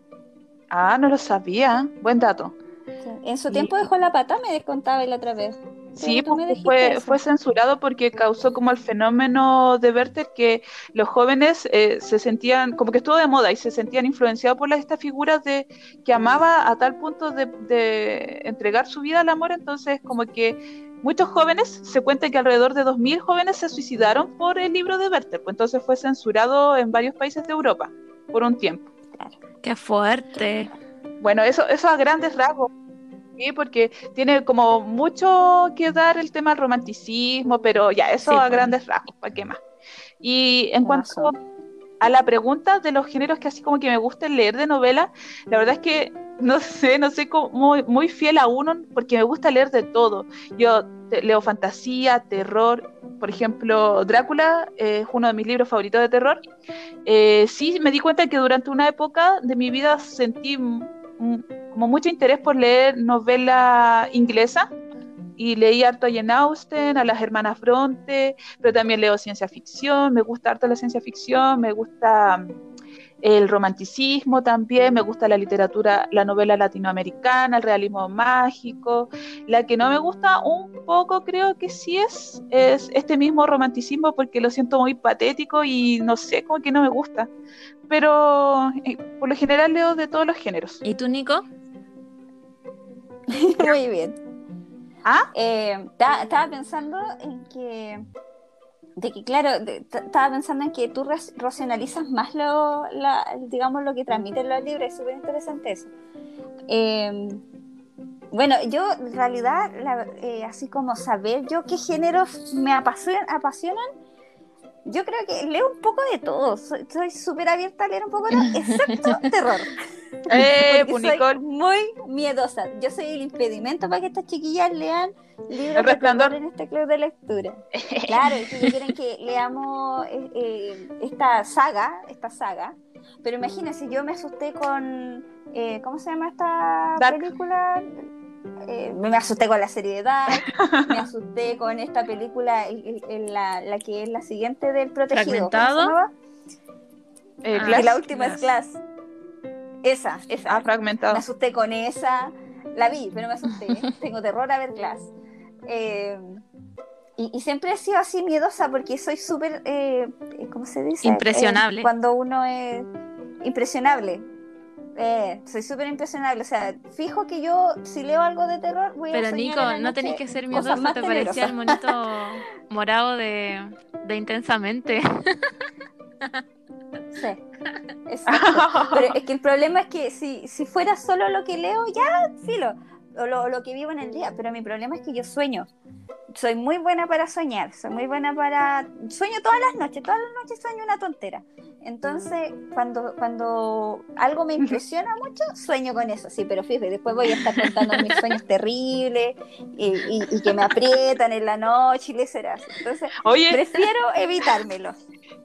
C: Ah, no lo sabía. Buen dato.
A: En su tiempo dejó la pata, me descontaba la otra vez.
C: Sí, fue, fue censurado porque causó como el fenómeno de Werther que los jóvenes eh, se sentían, como que estuvo de moda y se sentían influenciados por estas figuras de que amaba a tal punto de, entregar su vida al amor, entonces como que muchos jóvenes, se cuenta que alrededor de 2.000 jóvenes se suicidaron por el libro de Werther, pues entonces fue censurado en varios países de Europa por un tiempo.
B: Qué fuerte.
C: Bueno, eso, eso a grandes rasgos. Sí, porque tiene como mucho que dar el tema del romanticismo, pero ya, eso a pues. grandes rasgos, ¿para qué más? Y en cuanto a la pregunta de los géneros que así como que me gusta leer de novela, la verdad es que no sé, no sé cómo, muy, fiel a uno, porque me gusta leer de todo. Yo leo fantasía, terror, por ejemplo, Drácula es uno de mis libros favoritos de terror. Eh, sí, me di cuenta que durante una época de mi vida sentí como mucho interés por leer novela inglesa y leí harto a Jane Austen, a las hermanas Bronte, pero también leo ciencia ficción, me gusta harto la ciencia ficción, me gusta mm, el romanticismo también, me gusta la literatura, la novela latinoamericana, el realismo mágico. La que no me gusta un poco, creo que sí es, es este mismo romanticismo porque lo siento muy patético y no sé, como que no me gusta pero eh, por lo general leo de todos los géneros.
B: ¿Y tú, Nico?
A: Muy bien.
C: ¿Ah?
A: Eh, estaba pensando en que, de que claro, estaba pensando en que tú racionalizas más lo, digamos, lo que transmiten los libros, es súper interesante eso. Em, bueno, yo en realidad, eh, así como saber yo qué géneros me apasionan, apasionan yo creo que leo un poco de todo. Soy súper abierta a leer un poco de todo, excepto terror.
C: Eh,
A: soy muy miedosa. Yo soy el impedimento para que estas chiquillas lean libros
C: de
A: en este club de lectura. Claro, si quieren que leamos eh, eh, esta saga, esta saga. Pero imagínense, yo me asusté con. Eh, ¿Cómo se llama esta película? Eh, me asusté con la serie de Dark, me asusté con esta película, la, que es la siguiente del Protegido.
B: ¿Fragmentado?
C: Eh,
A: ah, la última es Class. Esa, esa.
C: Ah, fragmentado.
A: Me asusté con esa. La vi, pero me asusté. Tengo terror a ver Class. Eh, y, siempre he sido así miedosa porque soy súper, ¿cómo se dice?
B: Impresionable.
A: cuando uno es impresionable. Eh, soy súper impresionable. O sea, fijo que yo, si leo algo de terror, voy
B: Pero
A: a
B: Nico, no tenéis que ser miedoso, te parecía el monito morado de, de intensamente.
A: Sí. Exacto. Pero es que el problema es que si, si fuera solo lo que leo, ya, filo. O lo, lo que vivo en el día. Pero mi problema es que yo sueño. Soy muy buena para soñar. Soy muy buena para. Sueño todas las noches. Todas las noches sueño una tontera. Entonces, cuando, cuando algo me impresiona mucho, sueño con eso, sí, pero fíjate, después voy a estar contando mis sueños terribles y, y- y que me aprietan en la noche y le será. Entonces,
C: Oye,
A: prefiero evitármelo.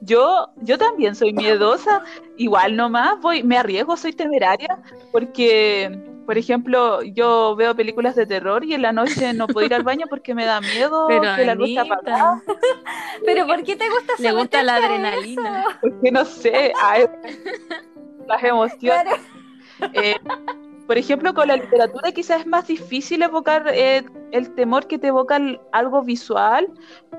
C: yo, yo también soy miedosa, igual nomás voy, me arriesgo, soy temeraria, porque, por ejemplo, yo veo películas de terror y en la noche no puedo ir al baño porque me da miedo
B: Pero
C: que la luz apagada,
A: Pero ¿por qué te gusta
B: le gusta la adrenalina.
A: eso?
C: porque no sé, las emociones.
A: Claro.
C: Eh, por ejemplo, con la literatura quizás es más difícil evocar eh, el temor que te evoca el- algo visual,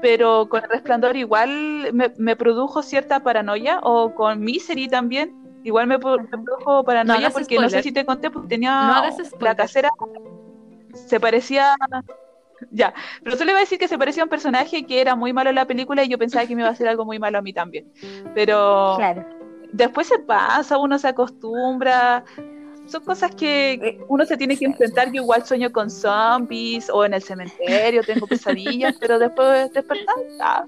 C: pero con el resplandor igual me, me produjo cierta paranoia, o con Misery también, igual me, produjo paranoia
B: hagas
C: porque no sé si te conté, porque tenía
B: No
C: la casera, se parecía... Ya, pero solo iba a decir que se parecía a un personaje que era muy malo en la película y yo pensaba que me iba a hacer algo muy malo a mí también. Pero
A: Claro.
C: después se pasa, uno se acostumbra. Son cosas que uno se tiene que enfrentar. Yo igual sueño con zombies o en el cementerio, tengo pesadillas, pero después despertar, ah,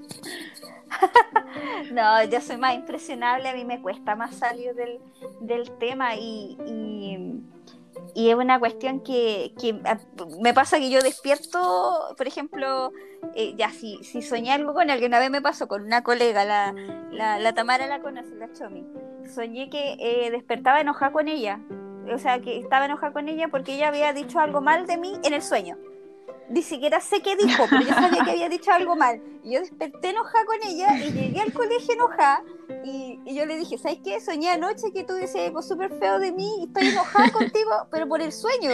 A: No, yo soy más impresionable, a mí me cuesta más salir del, del tema y, y, es una cuestión que, que me pasa que yo despierto, por ejemplo, eh, ya si, si soñé algo con alguien, una vez me pasó con una colega, la, la, la Tamara la conoce, la Chomi, soñé que eh, despertaba enojada con ella, o sea, que estaba enojada con ella porque ella había dicho algo mal de mí en el sueño. Ni siquiera sé qué dijo, pero yo sabía que había dicho algo mal. Y yo desperté enojada con ella y llegué al colegio enojada. Y, y yo le dije, ¿sabes qué? Soñé anoche que tú decías algo súper feo de mí y estoy enojada contigo, pero por el sueño.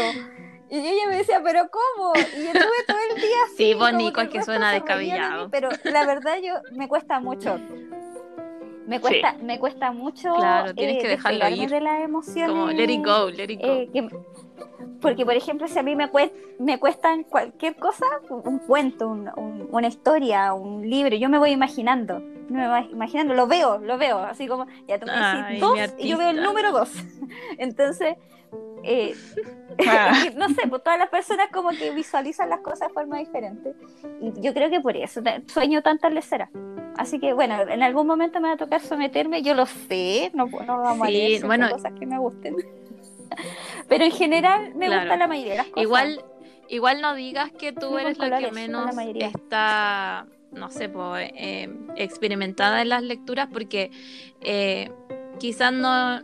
A: Y ella me decía, ¿pero cómo? Y yo estuve todo el día así.
B: Sí, Nico,
A: el
B: es que suena
A: se reían de mí,
B: descabellado.
A: Pero la verdad, yo me cuesta mucho. Me cuesta, me cuesta mucho
B: Claro, tienes
A: eh,
B: que dejarlo
A: despegarme
B: ir.
A: de las emociones.
B: Como let it go, let it go.
A: Eh, que- porque, por ejemplo, si a mí me, cuesta, me cuestan cualquier cosa, un, cuento, un- un- una historia, un libro, yo me voy imaginando. Me voy imaginando, lo veo, lo veo. Así como, ya tú me
B: Ay,
A: dos y yo veo el número dos. Entonces, eh,
C: Ah.
A: no sé, pues todas las personas como que visualizan las cosas de forma diferente. Y yo creo que por eso sueño tantas leceras. Así que bueno, en algún momento me va a tocar someterme, yo lo sé, no, no vamos
B: Sí,
A: a leer
B: bueno.
A: cosas que me gusten. Pero en general me
B: Claro.
A: gusta la mayoría de las cosas.
B: Igual, igual no digas que tú eres la que
A: la
B: menos está, no sé, po, eh, experimentada en las lecturas porque eh, quizás no,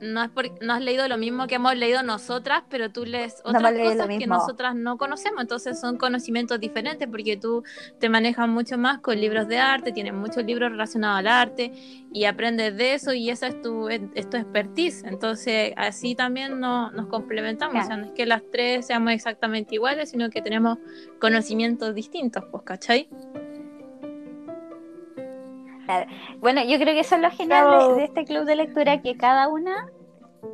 B: no, es por- no has leído lo mismo que hemos leído nosotras, pero tú lees otras cosas que nosotras no conocemos, entonces son conocimientos diferentes porque tú te manejas mucho más con libros de arte, tienes muchos libros relacionados al arte y aprendes de eso y esa es tu, es tu expertise, entonces así también no- nos complementamos, o sea, no es que las tres seamos exactamente iguales, sino que tenemos conocimientos distintos, pues, ¿cachai?
A: Bueno, yo creo que eso es lo genial de, de este club de lectura, que cada una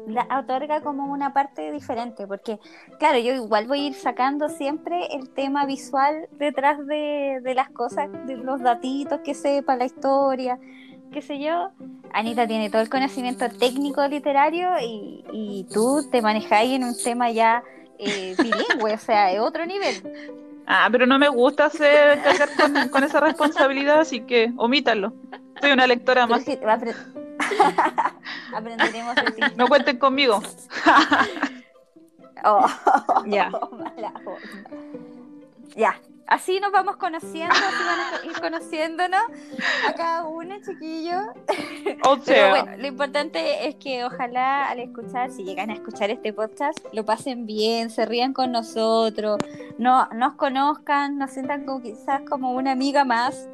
A: la otorga como una parte diferente, porque claro, yo igual voy a ir sacando siempre el tema visual detrás de, de las cosas, de los datitos que sepa, la historia, qué sé yo. Anita tiene todo el conocimiento técnico literario y, y tú te manejáis en un tema ya eh, bilingüe, o sea, de otro nivel.
C: Ah, pero no me gusta hacer cargar con, con esa responsabilidad, así que omítalo. Soy una lectora más.
A: sí, aprenderemos de ti.
C: No cuenten conmigo.
A: Oh,
B: Ya.
A: Ya, así nos vamos conociendo, así van a ir conociéndonos a cada uno, chiquillos.
C: O
A: Pero
C: sea,
A: bueno, lo importante es que ojalá al escuchar, si llegan a escuchar este podcast, lo pasen bien, se rían con nosotros, no, nos conozcan, nos sientan como quizás como una amiga más.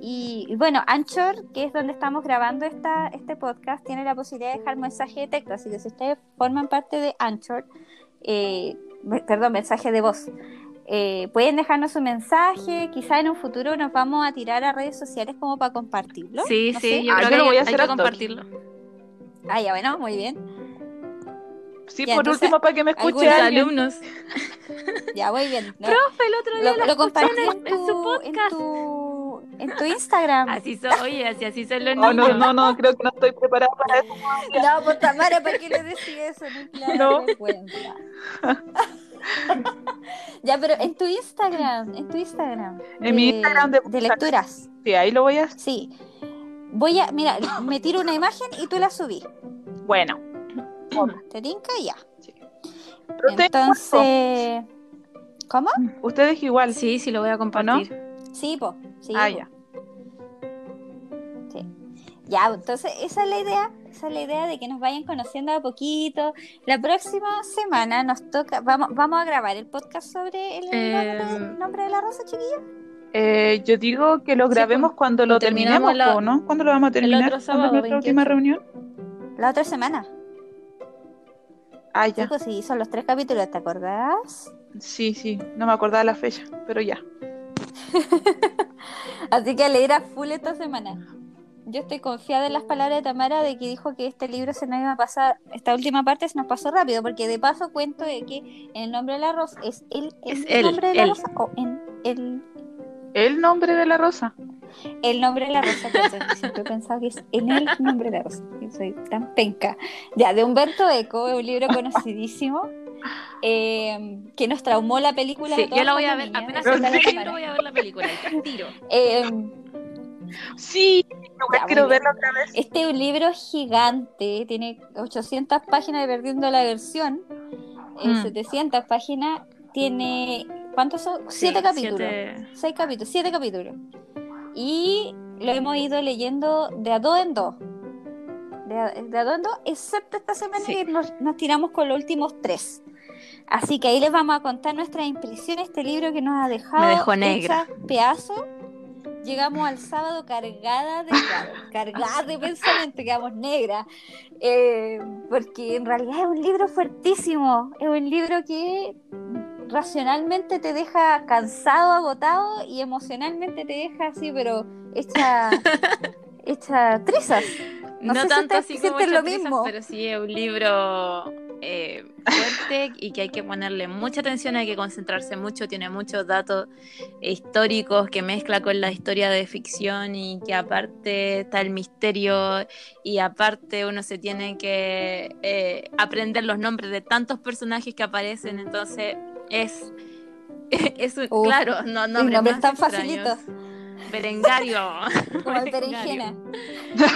A: Y, y bueno, Anchor, que es donde estamos grabando esta, este podcast, tiene la posibilidad de dejar mensaje de texto. Así que si ustedes forman parte de Anchor, eh, perdón, mensaje de voz, eh, pueden dejarnos un mensaje. Quizá en un futuro nos vamos a tirar a redes sociales como para compartirlo.
B: Sí,
A: No
B: sí,
A: sé.
B: yo
C: Ah,
B: creo
C: yo
B: que
C: lo voy a
B: hay,
C: hacer
B: hay que compartirlo.
A: Ah, ya, bueno, muy bien.
C: sí,
A: ya,
C: por
A: entonces,
C: último, para que me escuche
A: alguna-
C: alguien.
B: alumnos.
A: Ya, muy bien. No,
B: Profe, el otro día
A: lo, lo compartí
B: en,
A: en
B: en su
A: tu, en
B: podcast.
A: tu, en tu Instagram.
B: Así son, oye, así, así son los
C: No,
B: niños.
C: no, no, no, creo que no estoy preparada para eso.
A: No, pues Tamara, ¿para qué le decís eso? No, claro,
C: No.
A: ya, pero en tu Instagram, en tu Instagram.
C: En mi Instagram de-
A: de lecturas.
C: Sí, ahí lo voy a hacer.
A: Sí. Voy a, mira, me tiro una imagen y tú la subí.
C: Bueno.
A: Te tinca y ya. Entonces, ¿cómo?
C: ustedes igual.
B: Sí, sí, lo voy a compartir.
A: Sí, po. Sí,
C: Ah,
A: po.
C: ya.
A: Ya, entonces esa es la idea, esa es la idea de que nos vayan conociendo a poquito. La próxima semana nos toca, vamos, vamos a grabar el podcast sobre el
B: Eh,
A: nombre, el nombre de la rosa, chiquilla.
C: Eh, yo digo que lo
B: Sí,
C: grabemos
B: pues,
C: cuando lo terminemos,
B: la-
C: po, ¿no? ¿Cuándo lo vamos a terminar?
B: otro
C: ¿Cuándo es
B: sábado,
C: nuestra última
B: 28?
C: reunión?
A: La otra semana.
C: Ah,
A: Sí,
C: ya.
A: pues sí, son los tres capítulos, ¿te acordás?
C: Sí, sí. No me acordaba la fecha, pero ya.
A: Así que leer a full esta semana. Yo estoy confiada en las palabras de Tamara de que dijo que este libro se nos iba a pasar, esta última parte se nos pasó rápido, porque de paso cuento de que en el nombre de la rosa es el,
B: Es
A: el
B: él,
A: nombre de la
B: él.
A: rosa o en el
C: El nombre de la rosa.
A: El nombre de la rosa, que siempre he pensado que es en el nombre de la rosa. Yo soy tan penca. Ya, de Humberto Eco, es un libro conocidísimo eh, que nos traumó la película.
B: Sí,
A: de
B: yo la voy a ver.
A: niñas.
B: Apenas el libro, voy a ver la película. al tiro.
A: Eh,
C: Sí,
A: Ya,
C: quiero
A: bien.
C: verlo otra vez.
A: este es un libro gigante, tiene 800 páginas de Perdiendo la Versión, eh,
B: Mm.
A: 700 páginas, tiene. ¿Cuántos son? Siete
B: Sí,
A: capítulos.
B: siete-
A: Seis capítulos, siete capítulos. Y lo hemos ido leyendo de a dos en dos. De a, de a dos en dos, excepto esta semana
B: Sí.
A: que nos, nos tiramos con los últimos tres. Así que ahí les vamos a contar nuestras impresiones. Este libro que nos ha dejado
B: Me dejó negra.
A: pedazos. Llegamos al sábado cargada de cargada de pensamiento, quedamos negras. Eh, porque en realidad es un libro fuertísimo. Es un libro que racionalmente te deja cansado, agotado y emocionalmente te deja así, pero hecha, hecha trizas. No
B: No,
A: sé si
B: tanto
A: ustedes
B: así como
A: lo mismo.
B: pero sí es un libro eh, fuerte y que hay que ponerle mucha atención, hay que concentrarse mucho, tiene muchos datos históricos que mezcla con la historia de ficción y que aparte está el misterio y aparte uno se tiene que eh, aprender los nombres de tantos personajes que aparecen, entonces es... Es un, claro, no nombres
A: nombres tan facilitos
B: Berengario.
A: como el berenjena.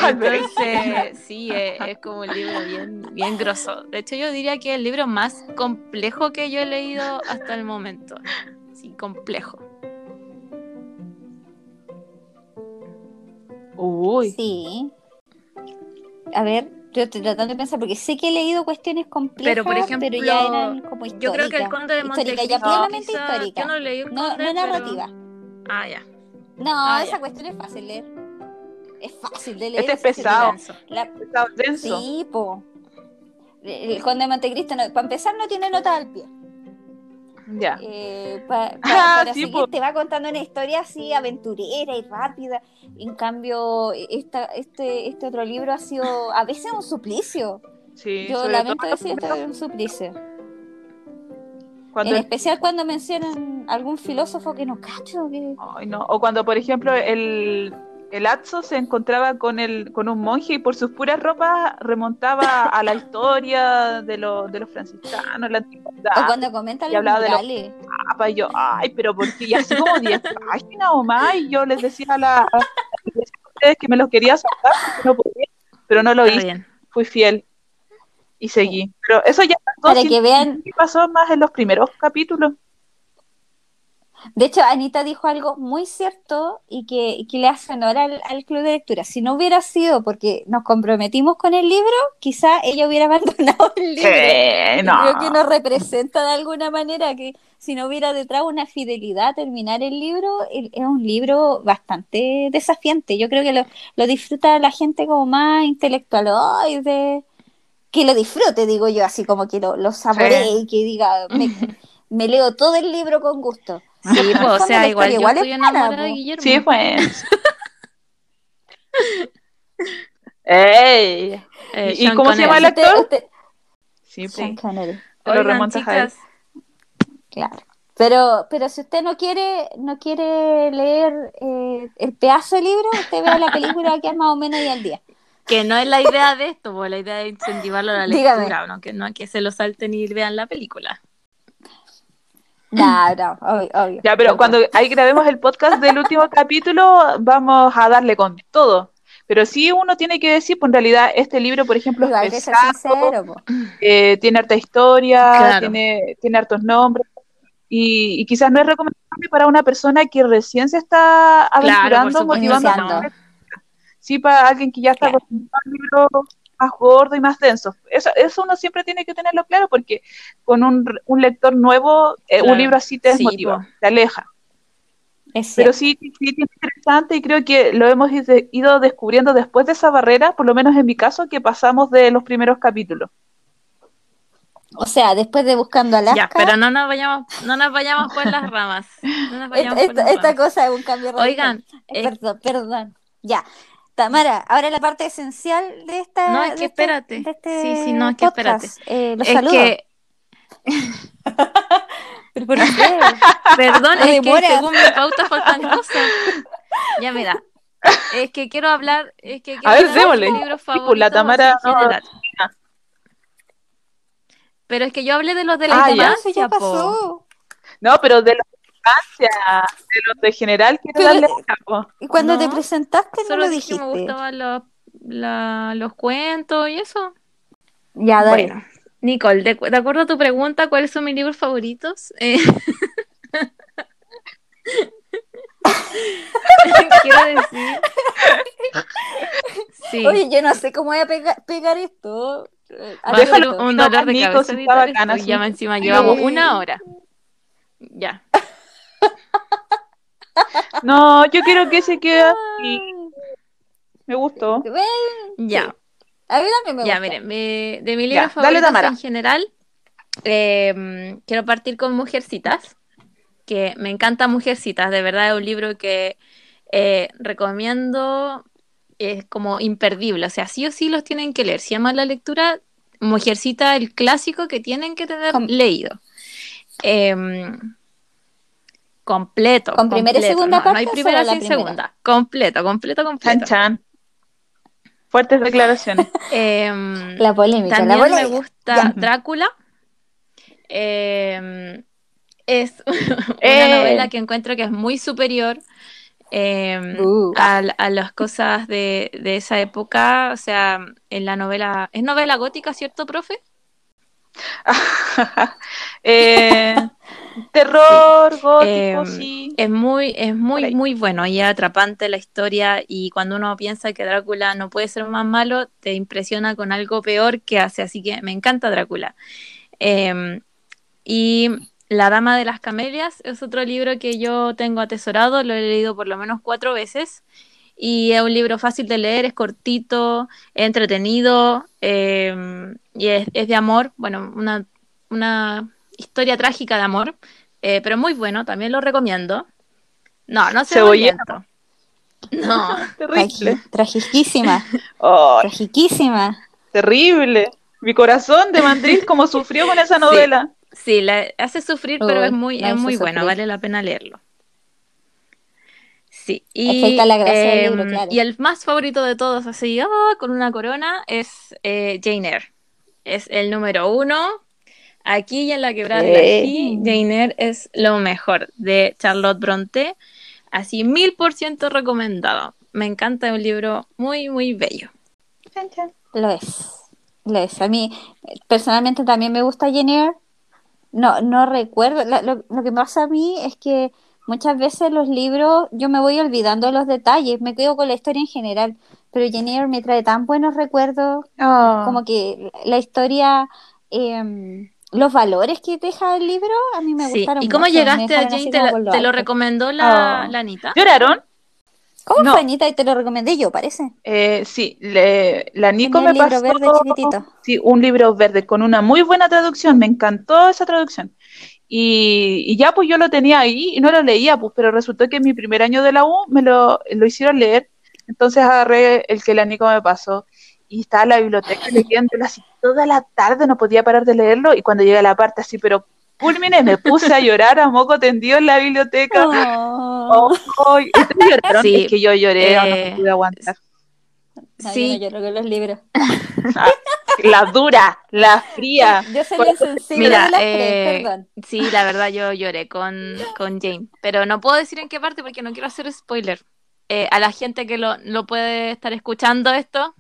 B: Entonces, sí, es, es como un libro bien, bien grosso. De hecho, yo diría que es el libro más complejo que yo he leído hasta el momento. Sí, complejo.
C: Uy.
A: Sí. A ver, yo estoy tratando de pensar, porque sé que he leído cuestiones complejas,
B: Pero, por ejemplo,
A: ya eran como históricas.
B: Yo creo que el Conde de
A: Histórica,
B: Montecristo.
A: ya plenamente histórica.
B: Yo no leí el
A: No,
B: Conde,
A: no
B: pero-
A: narrativa.
B: Ah, ya.
A: No,
B: Ah,
A: esa
B: ya.
A: cuestión es fácil leer. Es fácil de leer.
C: Este es pesado.
A: La-
C: Está denso.
A: Sí, po. El Conde de Montecristo, no, para empezar, no tiene nota al pie.
C: Ya.
A: Eh, pa- pa-
C: Ah,
A: para
C: sí,
A: seguir,
C: po.
A: te va contando una historia así aventurera y rápida. En cambio, esta, este, este otro libro ha sido a veces un suplicio.
C: Sí,
A: Yo lamento decir esto es un suplicio.
C: Cuando
A: En especial cuando mencionan algún filósofo que no cacho. Que...
C: Ay, no. O cuando, por ejemplo, el, el Atso se encontraba con, el, con un monje y por sus puras ropas remontaba a la historia de, lo- de los franciscanos, la antigüedad.
A: o cuando comentan
C: y hablaba de los-
A: murales.
C: papa, y yo, ay, pero ¿por qué? Y así como 10 páginas o más, y yo les decía a, la, a ustedes que me los quería que no podía, pero no lo
B: Está
C: hice,
B: bien.
C: fui fiel y seguí. Pero eso ya pasó,
A: Para que vean,
C: pasó más en los primeros capítulos.
A: de hecho, Anita dijo algo muy cierto y que, que le hace honor al, al club de lectura. Si no hubiera sido porque nos comprometimos con el libro, quizá ella hubiera abandonado el libro.
C: Sí, no.
A: Creo que nos representa de alguna manera que si no hubiera detrás una fidelidad a terminar el libro, es un libro bastante desafiante. Yo creo que lo, lo disfruta la gente como más intelectual, ay, de- que lo disfrute, digo yo, así como que lo, lo saboree
C: Sí.
A: y que diga, me, me leo todo el libro con gusto.
B: Sí, pues, o sea, igual yo
A: igual es
B: estoy enamorada de. Guillermo.
C: Sí, pues. ¡Ey!
B: Eh,
C: ¿Y
B: Sean
C: cómo se llama el
B: Connery.
C: actor?
A: Usted- usted-
C: Sí, pues.
A: Sean Connery,
C: lo remontas a
B: chicas,
A: claro. Pero, pero si usted no quiere, no quiere leer eh, el pedazo de libro, usted vea la película que es más o menos ahí al día.
B: Que no es la idea de esto, pues la idea es incentivarlo a la
A: Dígame.
B: lectura, ¿no? Que no que se lo salten y vean la película.
A: No, no, obvio, obvio.
C: Ya, pero
A: Obvio.
C: cuando ahí grabemos el podcast del último capítulo, vamos a darle con todo. Pero sí uno tiene que decir, pues en realidad este libro, por ejemplo,
A: Igual
C: es pesado,
A: sincero,
C: eh, tiene harta historia,
B: Claro.
C: tiene, tiene hartos nombres, y, y quizás no es recomendable para una persona que recién se está aventurando, motivando. Sí, para alguien que ya está
A: Claro.
C: acostumbrado a libros más gordos y más densos. Eso, eso uno siempre tiene que tenerlo claro, porque con un, un lector nuevo, eh,
B: Claro.
C: un libro así te
B: Sí,
C: desmotiva,
B: po.
C: te aleja.
A: Es
C: Pero sí, sí, sí, es interesante y creo que lo hemos ido descubriendo después de esa barrera, por lo menos en mi caso, que pasamos de los primeros capítulos.
A: O sea, después de buscando Alaska,
B: Ya, pero no nos vayamos, no nos vayamos por las ramas. No nos vayamos
A: esta,
B: por las
A: esta
B: ramas.
A: cosa es un cambio radical.
B: Oigan, eh,
A: Perdón, perdón. Ya. Tamara, ahora la parte esencial de esta.
B: No, es que
A: este-
B: espérate.
A: este
B: Sí, sí, no, es que
A: podcast. Eh, los
B: es
A: saludos.
B: que,
A: ¿Pero por qué?
B: perdón,
A: No
B: es que según mi pauta faltan cosas. Ya, mira. Es que quiero hablar, es que quiero
C: A ver, démosle. pues, la Tamara no-.
B: Pero es que yo hablé de los de la
C: Ah, ya.
A: Ya
B: po.
A: pasó.
C: No, pero de los de infancia, de los de general, quiero
A: Pero-
C: darle
A: Y cuando te
B: No,
A: presentaste no
B: Solo
A: lo
B: dije que
A: dijiste.
B: me gustaban los, la- los cuentos y eso.
A: Ya, dale.
B: Bueno, Nicole, de, de acuerdo a tu pregunta, ¿cuáles son mis libros favoritos? Eh, Quiero decir. Sí,
A: Oye, yo no sé cómo voy a pega- pegar esto.
B: A un dolor de
C: Nico,
B: cabeza ya encima llevamos una hora. Ya.
C: No, yo quiero que se quede así. Me gustó.
B: Ya.
A: A mí también me
B: Ya,
A: gusta.
B: miren, mi- de
C: Ya, dale,
B: favoritos
C: Tamara.
B: en general, eh, quiero partir con Mujercitas, que me encanta Mujercitas, de verdad es un libro que eh, recomiendo, es como imperdible, o sea, sí o sí los tienen que leer, si aman la lectura, Mujercita, el clásico que tienen que tener leído. Em, completo.
A: ¿Con primera y segunda
B: no, no hay
A: parte
B: primera sin
A: primera?
B: segunda. Completo, completo,
C: Chan,
B: completo.
C: chan. Fuertes declaraciones.
B: Em,
A: La polémica,
B: también
A: la
B: me
A: polémica.
B: gusta
C: Ya.
B: Drácula. Eh, es una
C: Eh.
B: novela que encuentro que es muy superior eh,
A: Uh.
B: a, a las cosas de, de esa época. O sea, en la novela. ¿Es novela gótica, cierto, profe?
C: Eh, terror, gótico,
B: Eh,
C: sí.
B: Es muy, es muy, muy bueno y atrapante la historia. Y cuando uno piensa que Drácula no puede ser más malo, te impresiona con algo peor que hace. Así que me encanta Drácula. Eh, y La Dama de las Camelias es otro libro que yo tengo atesorado, lo he leído por lo menos cuatro veces. Y es un libro fácil de leer, es cortito, es entretenido eh, y es, es de amor. Bueno, una, una historia trágica de amor, eh, pero muy bueno, también lo recomiendo. No, no se
C: Cebolleta.
B: No,
C: Terrible.
A: Tragi- Tragiquísima,
C: Oh,
A: tragiquísima.
C: terrible. Mi corazón de mandril como sufrió con esa novela.
B: sí, la hace sufrir, pero
A: Uy,
B: es muy, es muy bueno,
A: sufrir.
B: vale la pena leerlo. Sí, y,
A: la gracia del libro,
B: em,
A: claro.
B: y el más favorito de todos, así, ah, con una corona, es eh, Jane Eyre. Es el número uno. Aquí y en la quebrada de
C: Eh.
B: Jane Eyre es lo mejor de Charlotte Bronte. Así, mil por ciento recomendado. Me encanta, es un libro muy, muy bello.
A: Lo es. Lo es. A mí, eh, personalmente, también me gusta Jane Eyre. No, no recuerdo. la- lo, lo que me pasa a mí es que muchas veces los libros yo me voy olvidando los detalles, me quedo con la historia en general. Pero Jane Eyre me trae tan buenos recuerdos,
C: Oh.
A: como que la historia, em, los valores que deja el libro, a mí me
B: Sí.
A: gustaron
B: ¿Y cómo
A: mucho,
B: llegaste a
A: dejaron así
B: Jane? ¿Te,
A: lo
B: te lo recomendó la,
C: Oh.
B: la Anita?
C: ¿Lloraron?
A: ¿Cómo
C: No.
A: fue, Anita? Y te lo recomendé yo, parece.
C: Eh, sí, le- la Nico me
A: libro
C: pasó
A: verde chiquitito.
C: sí, un libro verde con una muy buena traducción, me encantó esa traducción. Y, y ya pues yo lo tenía ahí y no lo leía, pues, pero resultó que en mi primer año de la U me lo, lo hicieron leer, entonces agarré el que la Nico me pasó y estaba en la biblioteca leyéndolo así toda la tarde, no podía parar de leerlo y cuando llegué a la parte así, pero culmine me puse a llorar a moco tendido en la biblioteca.
A: Oh.
C: Oh, ¿Ustedes lloraron?
B: Sí,
C: Es que yo lloré,
B: eh,
C: no pude aguantar.
A: No,
B: Sí.
A: yo no lloro con los libros.
C: La dura, la fría.
A: Yo soy
C: Por-
A: la sensible
B: Mira,
A: de las
B: eh,
A: perdón.
B: Sí, la verdad yo lloré con, con Jane, pero no puedo decir en qué parte porque no quiero hacer spoiler. Eh, a la gente que lo, lo puede estar escuchando esto,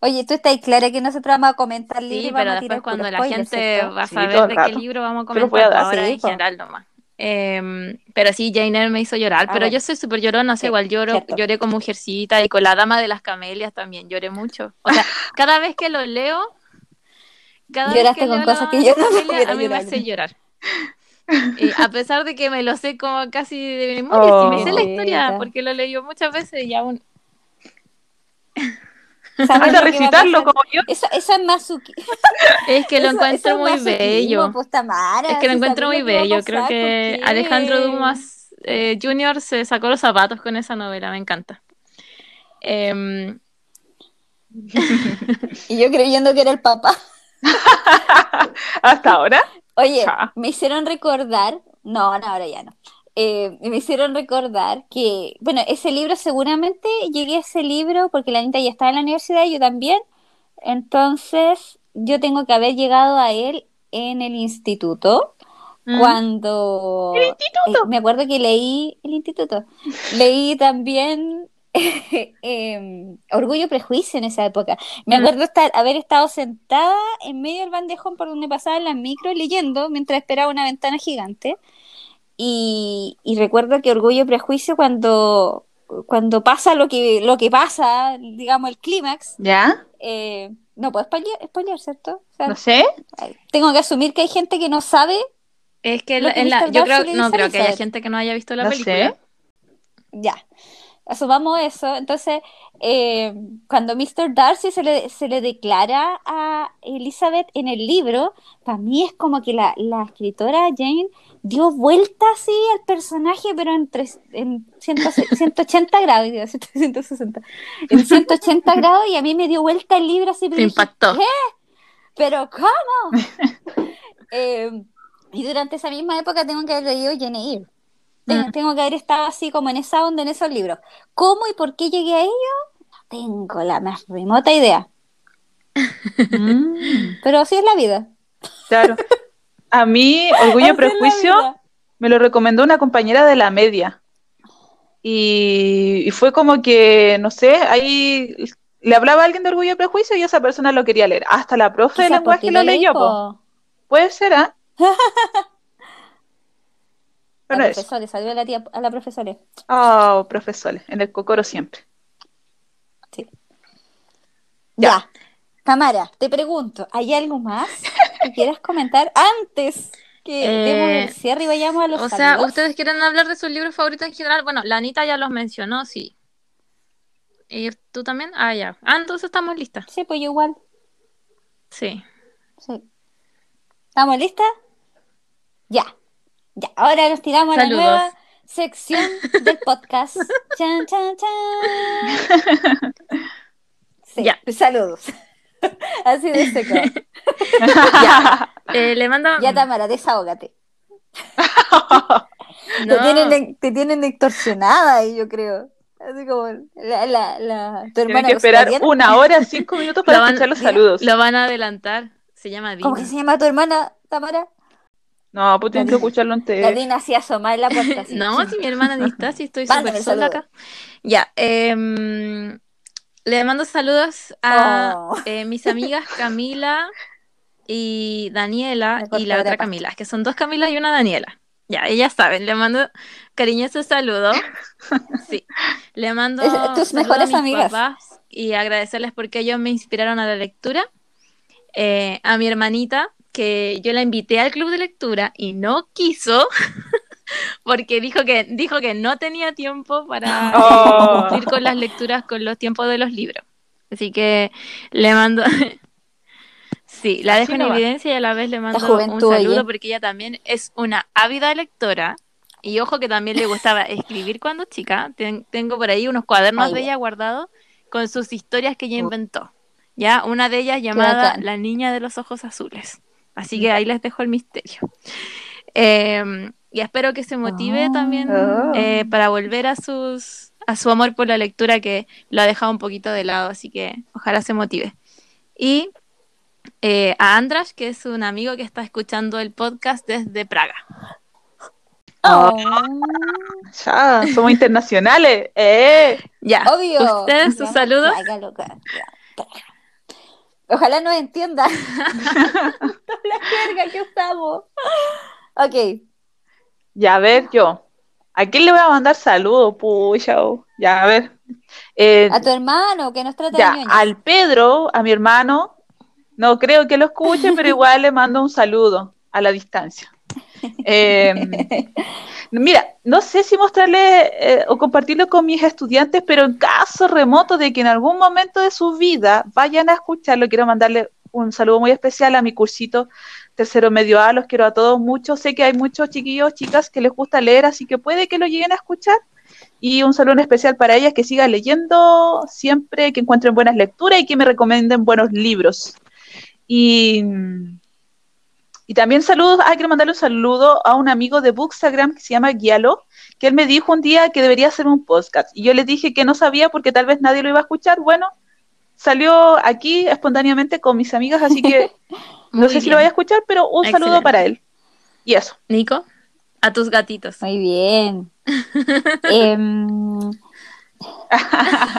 A: Oye, ¿tú estás clara que nosotros vamos a comentar libros
B: sí,
A: y vamos
B: pero
A: a tirar
B: después cuando la
A: spoilers,
B: gente
A: ¿cierto?
B: va a saber de qué libro vamos a comentar,
C: voy a dar.
B: ahora
A: Sí,
B: en
A: po.
B: general nomás. Em, pero sí, Jane Eyre me hizo llorar,
A: A
B: pero
A: ver.
B: yo soy súper llorona, o sea,
A: Sí,
B: igual lloro,
A: cierto.
B: lloré con Mujercita y con La Dama de las Camelias también, lloré mucho. O sea, cada vez que lo leo, cada vez
A: Lloraste
B: que
A: con
B: leo
A: cosas que yo no
B: Camelias,
A: pudiera
B: a mí me hace llorar. Y a pesar de que me lo sé como casi de memoria,
C: Oh.
B: si me sé la historia, porque lo leí muchas veces y aún...
A: ¿Sabes
C: Anda a
A: lo que
C: recitarlo como yo.
A: Eso, eso es más
B: Es que lo
A: eso-
B: encuentro
A: eso
B: muy bello.
A: pues,
B: Es que lo encuentro muy bello. Creo que. Alejandro Dumas eh, Jr. se sacó los zapatos con esa novela, me encanta. Em,
A: Y yo creyendo que era el papá.
C: Hasta ahora.
A: Oye,
C: Ja.
A: me hicieron recordar, no, no, ahora ya no. Eh, me hicieron recordar que, bueno, ese libro seguramente llegué a ese libro porque la Anita ya estaba en la universidad y yo también. Entonces, yo tengo que haber llegado a él en el instituto.
C: Mm.
A: Cuando
C: El instituto.
A: eh, me acuerdo que leí el instituto, leí también em, Orgullo y Prejuicio en esa época. Me
C: Mm.
A: acuerdo estar, haber estado sentada en medio del bandejón por donde pasaban las micros leyendo mientras esperaba una ventana gigante. Y, y recuerdo que Orgullo y Prejuicio cuando, cuando pasa lo que, lo que pasa, digamos el clímax,
C: ¿Ya?
A: eh, no puedo spoilear, spoilear, ¿cierto? O sea,
C: No sé.
A: tengo que asumir que hay gente que no sabe
B: es que
A: Lo
B: la-
A: que
B: en la- yo creo, no creo que haya gente que no haya visto la
C: No
B: película.
C: sé.
A: Ya, asumamos eso. Entonces, eh, cuando Mr. Darcy se le, se le declara a Elizabeth en el libro, para mí es como que la, la escritora Jane dio vuelta así al personaje, pero en, tres- en 100 180 grados, iba a decir 160, en 180 grados, y a mí me dio vuelta el libro así, pero
B: Te
A: dije,
B: impactó.
A: ¿qué? ¿Pero cómo? Eh, y durante esa misma época tengo que haber leído Jane Eyre. Tengo,
B: Mm.
A: tengo que haber estado así como en esa onda, en esos libros. ¿Cómo y por qué llegué a ello? No tengo la más remota idea.
C: Mm,
A: Pero así es la vida.
C: claro. A mí, Orgullo y Prejuicio me lo recomendó una compañera de la media. Y, y fue como que, no sé, ahí le hablaba a alguien de Orgullo y Prejuicio y esa persona lo quería leer. Hasta la profe de lenguaje lo leyó, po. Puede ser, ¿ah? Eso.
A: profesora, salió a la tía, a la profesora.
C: Oh, profesores, en el cocoro siempre.
A: Sí.
C: Ya.
A: Ya. Tamara, te pregunto, ¿hay algo más que quieras comentar antes que
B: Eh,
A: demos el cierre y vayamos a los
B: O sea? ¿ustedes quieren hablar de sus libros favoritos en general? Bueno, la Anita ya los mencionó, sí. ¿Y tú también? Ah, ya. Ah, entonces estamos listas.
A: Sí, pues yo igual.
B: Sí.
A: Sí. ¿Estamos listas? Ya. Ya. Ahora nos tiramos a la nueva sección del podcast. Chan, chan, chan. Sí,
B: Ya.
A: saludos. Así de seco.
B: Ya. Eh, le mando.
A: Ya, Tamara, desahógate. Te,
B: No.
A: tienen, te tienen extorsionada ahí, yo creo. Así como la, la, la, tu
C: Tienen
A: hermana
C: que esperar una hora, cinco minutos para
B: van-
C: escuchar los
A: Mira,
C: saludos.
B: Lo van a adelantar. Se llama Dina.
A: ¿Cómo que se llama tu hermana, Tamara?
C: No, pues tienen que escucharlo
A: La
C: antes.
A: Dina así asomar en la puerta. así.
B: No, si mi hermana ni está, si estoy súper sola acá. Ya, em, le mando saludos a
A: Oh.
B: eh, mis amigas Camila y Daniela
A: La
B: y la otra Camila, que son dos Camilas y una Daniela. Ya, ellas saben, le mando cariñoso saludo. Sí, le mando
A: Es- tus
B: saludo a
A: mejores
B: mis
A: amigas.
B: papás y agradecerles porque ellos me inspiraron a la lectura. Eh, a mi hermanita, que yo la invité al club de lectura y no quiso, porque dijo que, dijo que no tenía tiempo para eh,
C: Oh.
B: cumplir con las lecturas con los tiempos de los libros. Así que le mando... Sí, la dejo en
C: no va.
B: evidencia y a la vez le mando un saludo
A: oye.
B: porque ella también es una ávida lectora. Y ojo que también le gustaba escribir cuando chica. Ten- tengo por ahí unos cuadernos
A: Ay,
B: de ella guardados con sus historias que ella inventó. Ya, una de ellas llamada. La niña de los ojos azules. Así que ahí les dejo el misterio. Eh, y espero que se motive también
A: Oh.
B: eh, para volver a sus a su amor por la lectura que lo ha dejado un poquito de lado, así que ojalá se motive. Y eh, a Andras, que es un amigo que está escuchando el podcast desde Praga.
A: Oh,
C: Ya, somos internacionales. ¡Eh!
B: Ya,
A: obvio.
B: ustedes sus saludos.
A: loca, ya. Ojalá nos entiendan. la jerga que usamos. Ok.
C: Ya, a ver, yo. ¿A quién le voy a mandar saludos? Pucha, ya, a ver. Eh,
A: A tu hermano que nos trata
C: ya,
A: de ñoña.
C: al Pedro, a mi hermano, no creo que lo escuche, pero igual le mando un saludo a la distancia. Eh, mira, no sé si mostrarle eh, o compartirlo con mis estudiantes, pero en caso remoto de que en algún momento de su vida vayan a escucharlo, quiero mandarle un saludo muy especial a mi cursito tercero medio A, los quiero a todos mucho, sé que hay muchos chiquillos, chicas que les gusta leer, así que puede que lo lleguen a escuchar. Y un saludo especial para ellas, que sigan leyendo siempre, que encuentren buenas lecturas y que me recomienden buenos libros. Y, y también saludos, ah, quiero mandarle un saludo a un amigo de Bookstagram que se llama Guialo, que él me dijo un día que debería hacer un podcast. Y yo le dije que no sabía porque tal vez nadie lo iba a escuchar. Bueno, salió aquí espontáneamente con mis amigas, así que no sé si lo vaya a escuchar, pero un saludo para él. Y eso.
B: Nico, a tus gatitos.
A: Muy bien. Em,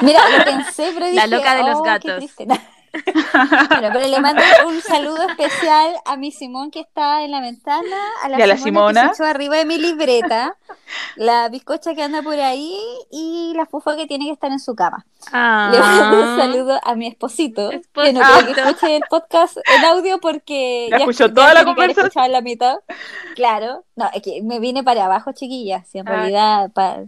A: mira, lo pensé, pero
B: La loca de los
A: "Oh, qué
B: gatos".
A: triste". Bueno, pero le mando un saludo especial a mi Simón que está en la ventana, a la,
C: Y a la
A: Simona, que se arriba de mi libreta, la bizcocha que anda por ahí y la fufa que tiene que estar en su cama. Le mando un
B: Ah,
A: saludo a mi esposito, que no creo que escuche el podcast en audio porque
C: Ya escuchó toda la conversación.
A: la mitad. Claro, no, es que me vine para abajo, chiquillas, y en
B: Ah.
A: realidad para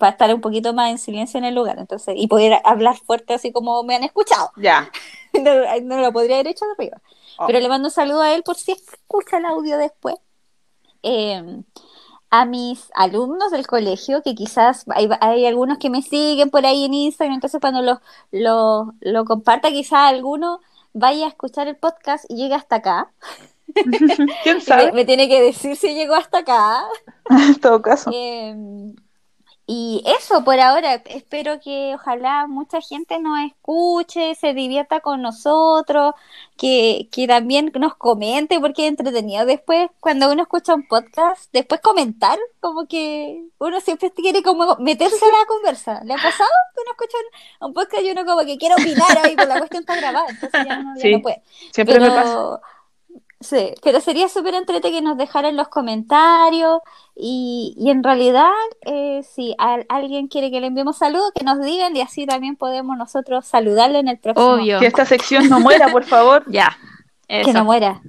A: estar un poquito más en silencio en el lugar, entonces, y poder hablar fuerte así como me han escuchado.
C: Ya.
A: No, no lo podría haber hecho de arriba.
C: Oh.
A: Pero le mando un saludo a él por si escucha el audio después. Eh, a mis alumnos del colegio, que quizás hay, hay algunos que me siguen por ahí en Instagram, entonces cuando lo, lo, lo comparta, quizás alguno vaya a escuchar el podcast y llegue hasta acá.
C: ¿Quién
A: Me,
C: sabe?
A: me tiene que decir si llegó hasta acá.
C: En todo caso.
A: Eh, y eso por ahora, espero que ojalá mucha gente nos escuche, se divierta con nosotros, que, que también nos comente, porque es entretenido después, cuando uno escucha un podcast, después comentar, como que uno siempre quiere como meterse a la conversa. ¿Le ha pasado que uno escucha un, podcast y uno como que quiere opinar ahí, pero la cuestión está grabada, entonces ya ya
C: Sí.
A: no puede?
C: Siempre me pasa.
A: Sí, pero sería súper entrete que nos dejaran los comentarios y, y en realidad, eh, si a- alguien quiere que le enviemos saludos, que nos digan y así también podemos nosotros saludarlo en el próximo.
B: Obvio.
C: Que esta sección no muera, por favor.
B: Ya.
A: Que
B: Eso.
A: no muera.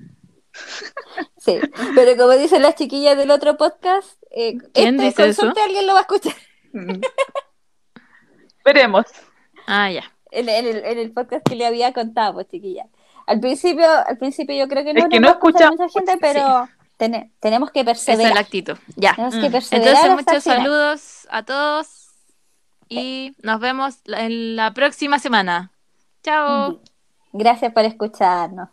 A: Sí, pero como dicen las chiquillas del otro podcast, eh,
B: ¿Quién
A: este,
B: dice eso?
A: alguien lo va a escuchar
C: Mm. Veremos.
B: Ah, ya.
A: en, en el, en el podcast que le había contado, pues chiquillas. Al principio, al principio yo creo que no,
C: Es que no
A: mucha gente, pero tene- tenemos que
B: Esa es
A: perseverar.
B: la actitud. Ya.
A: Tenemos que
C: Mm.
A: perseverar
B: Entonces, muchos
A: final.
B: saludos a todos y nos vemos en la próxima semana. Chao.
A: Gracias por escucharnos.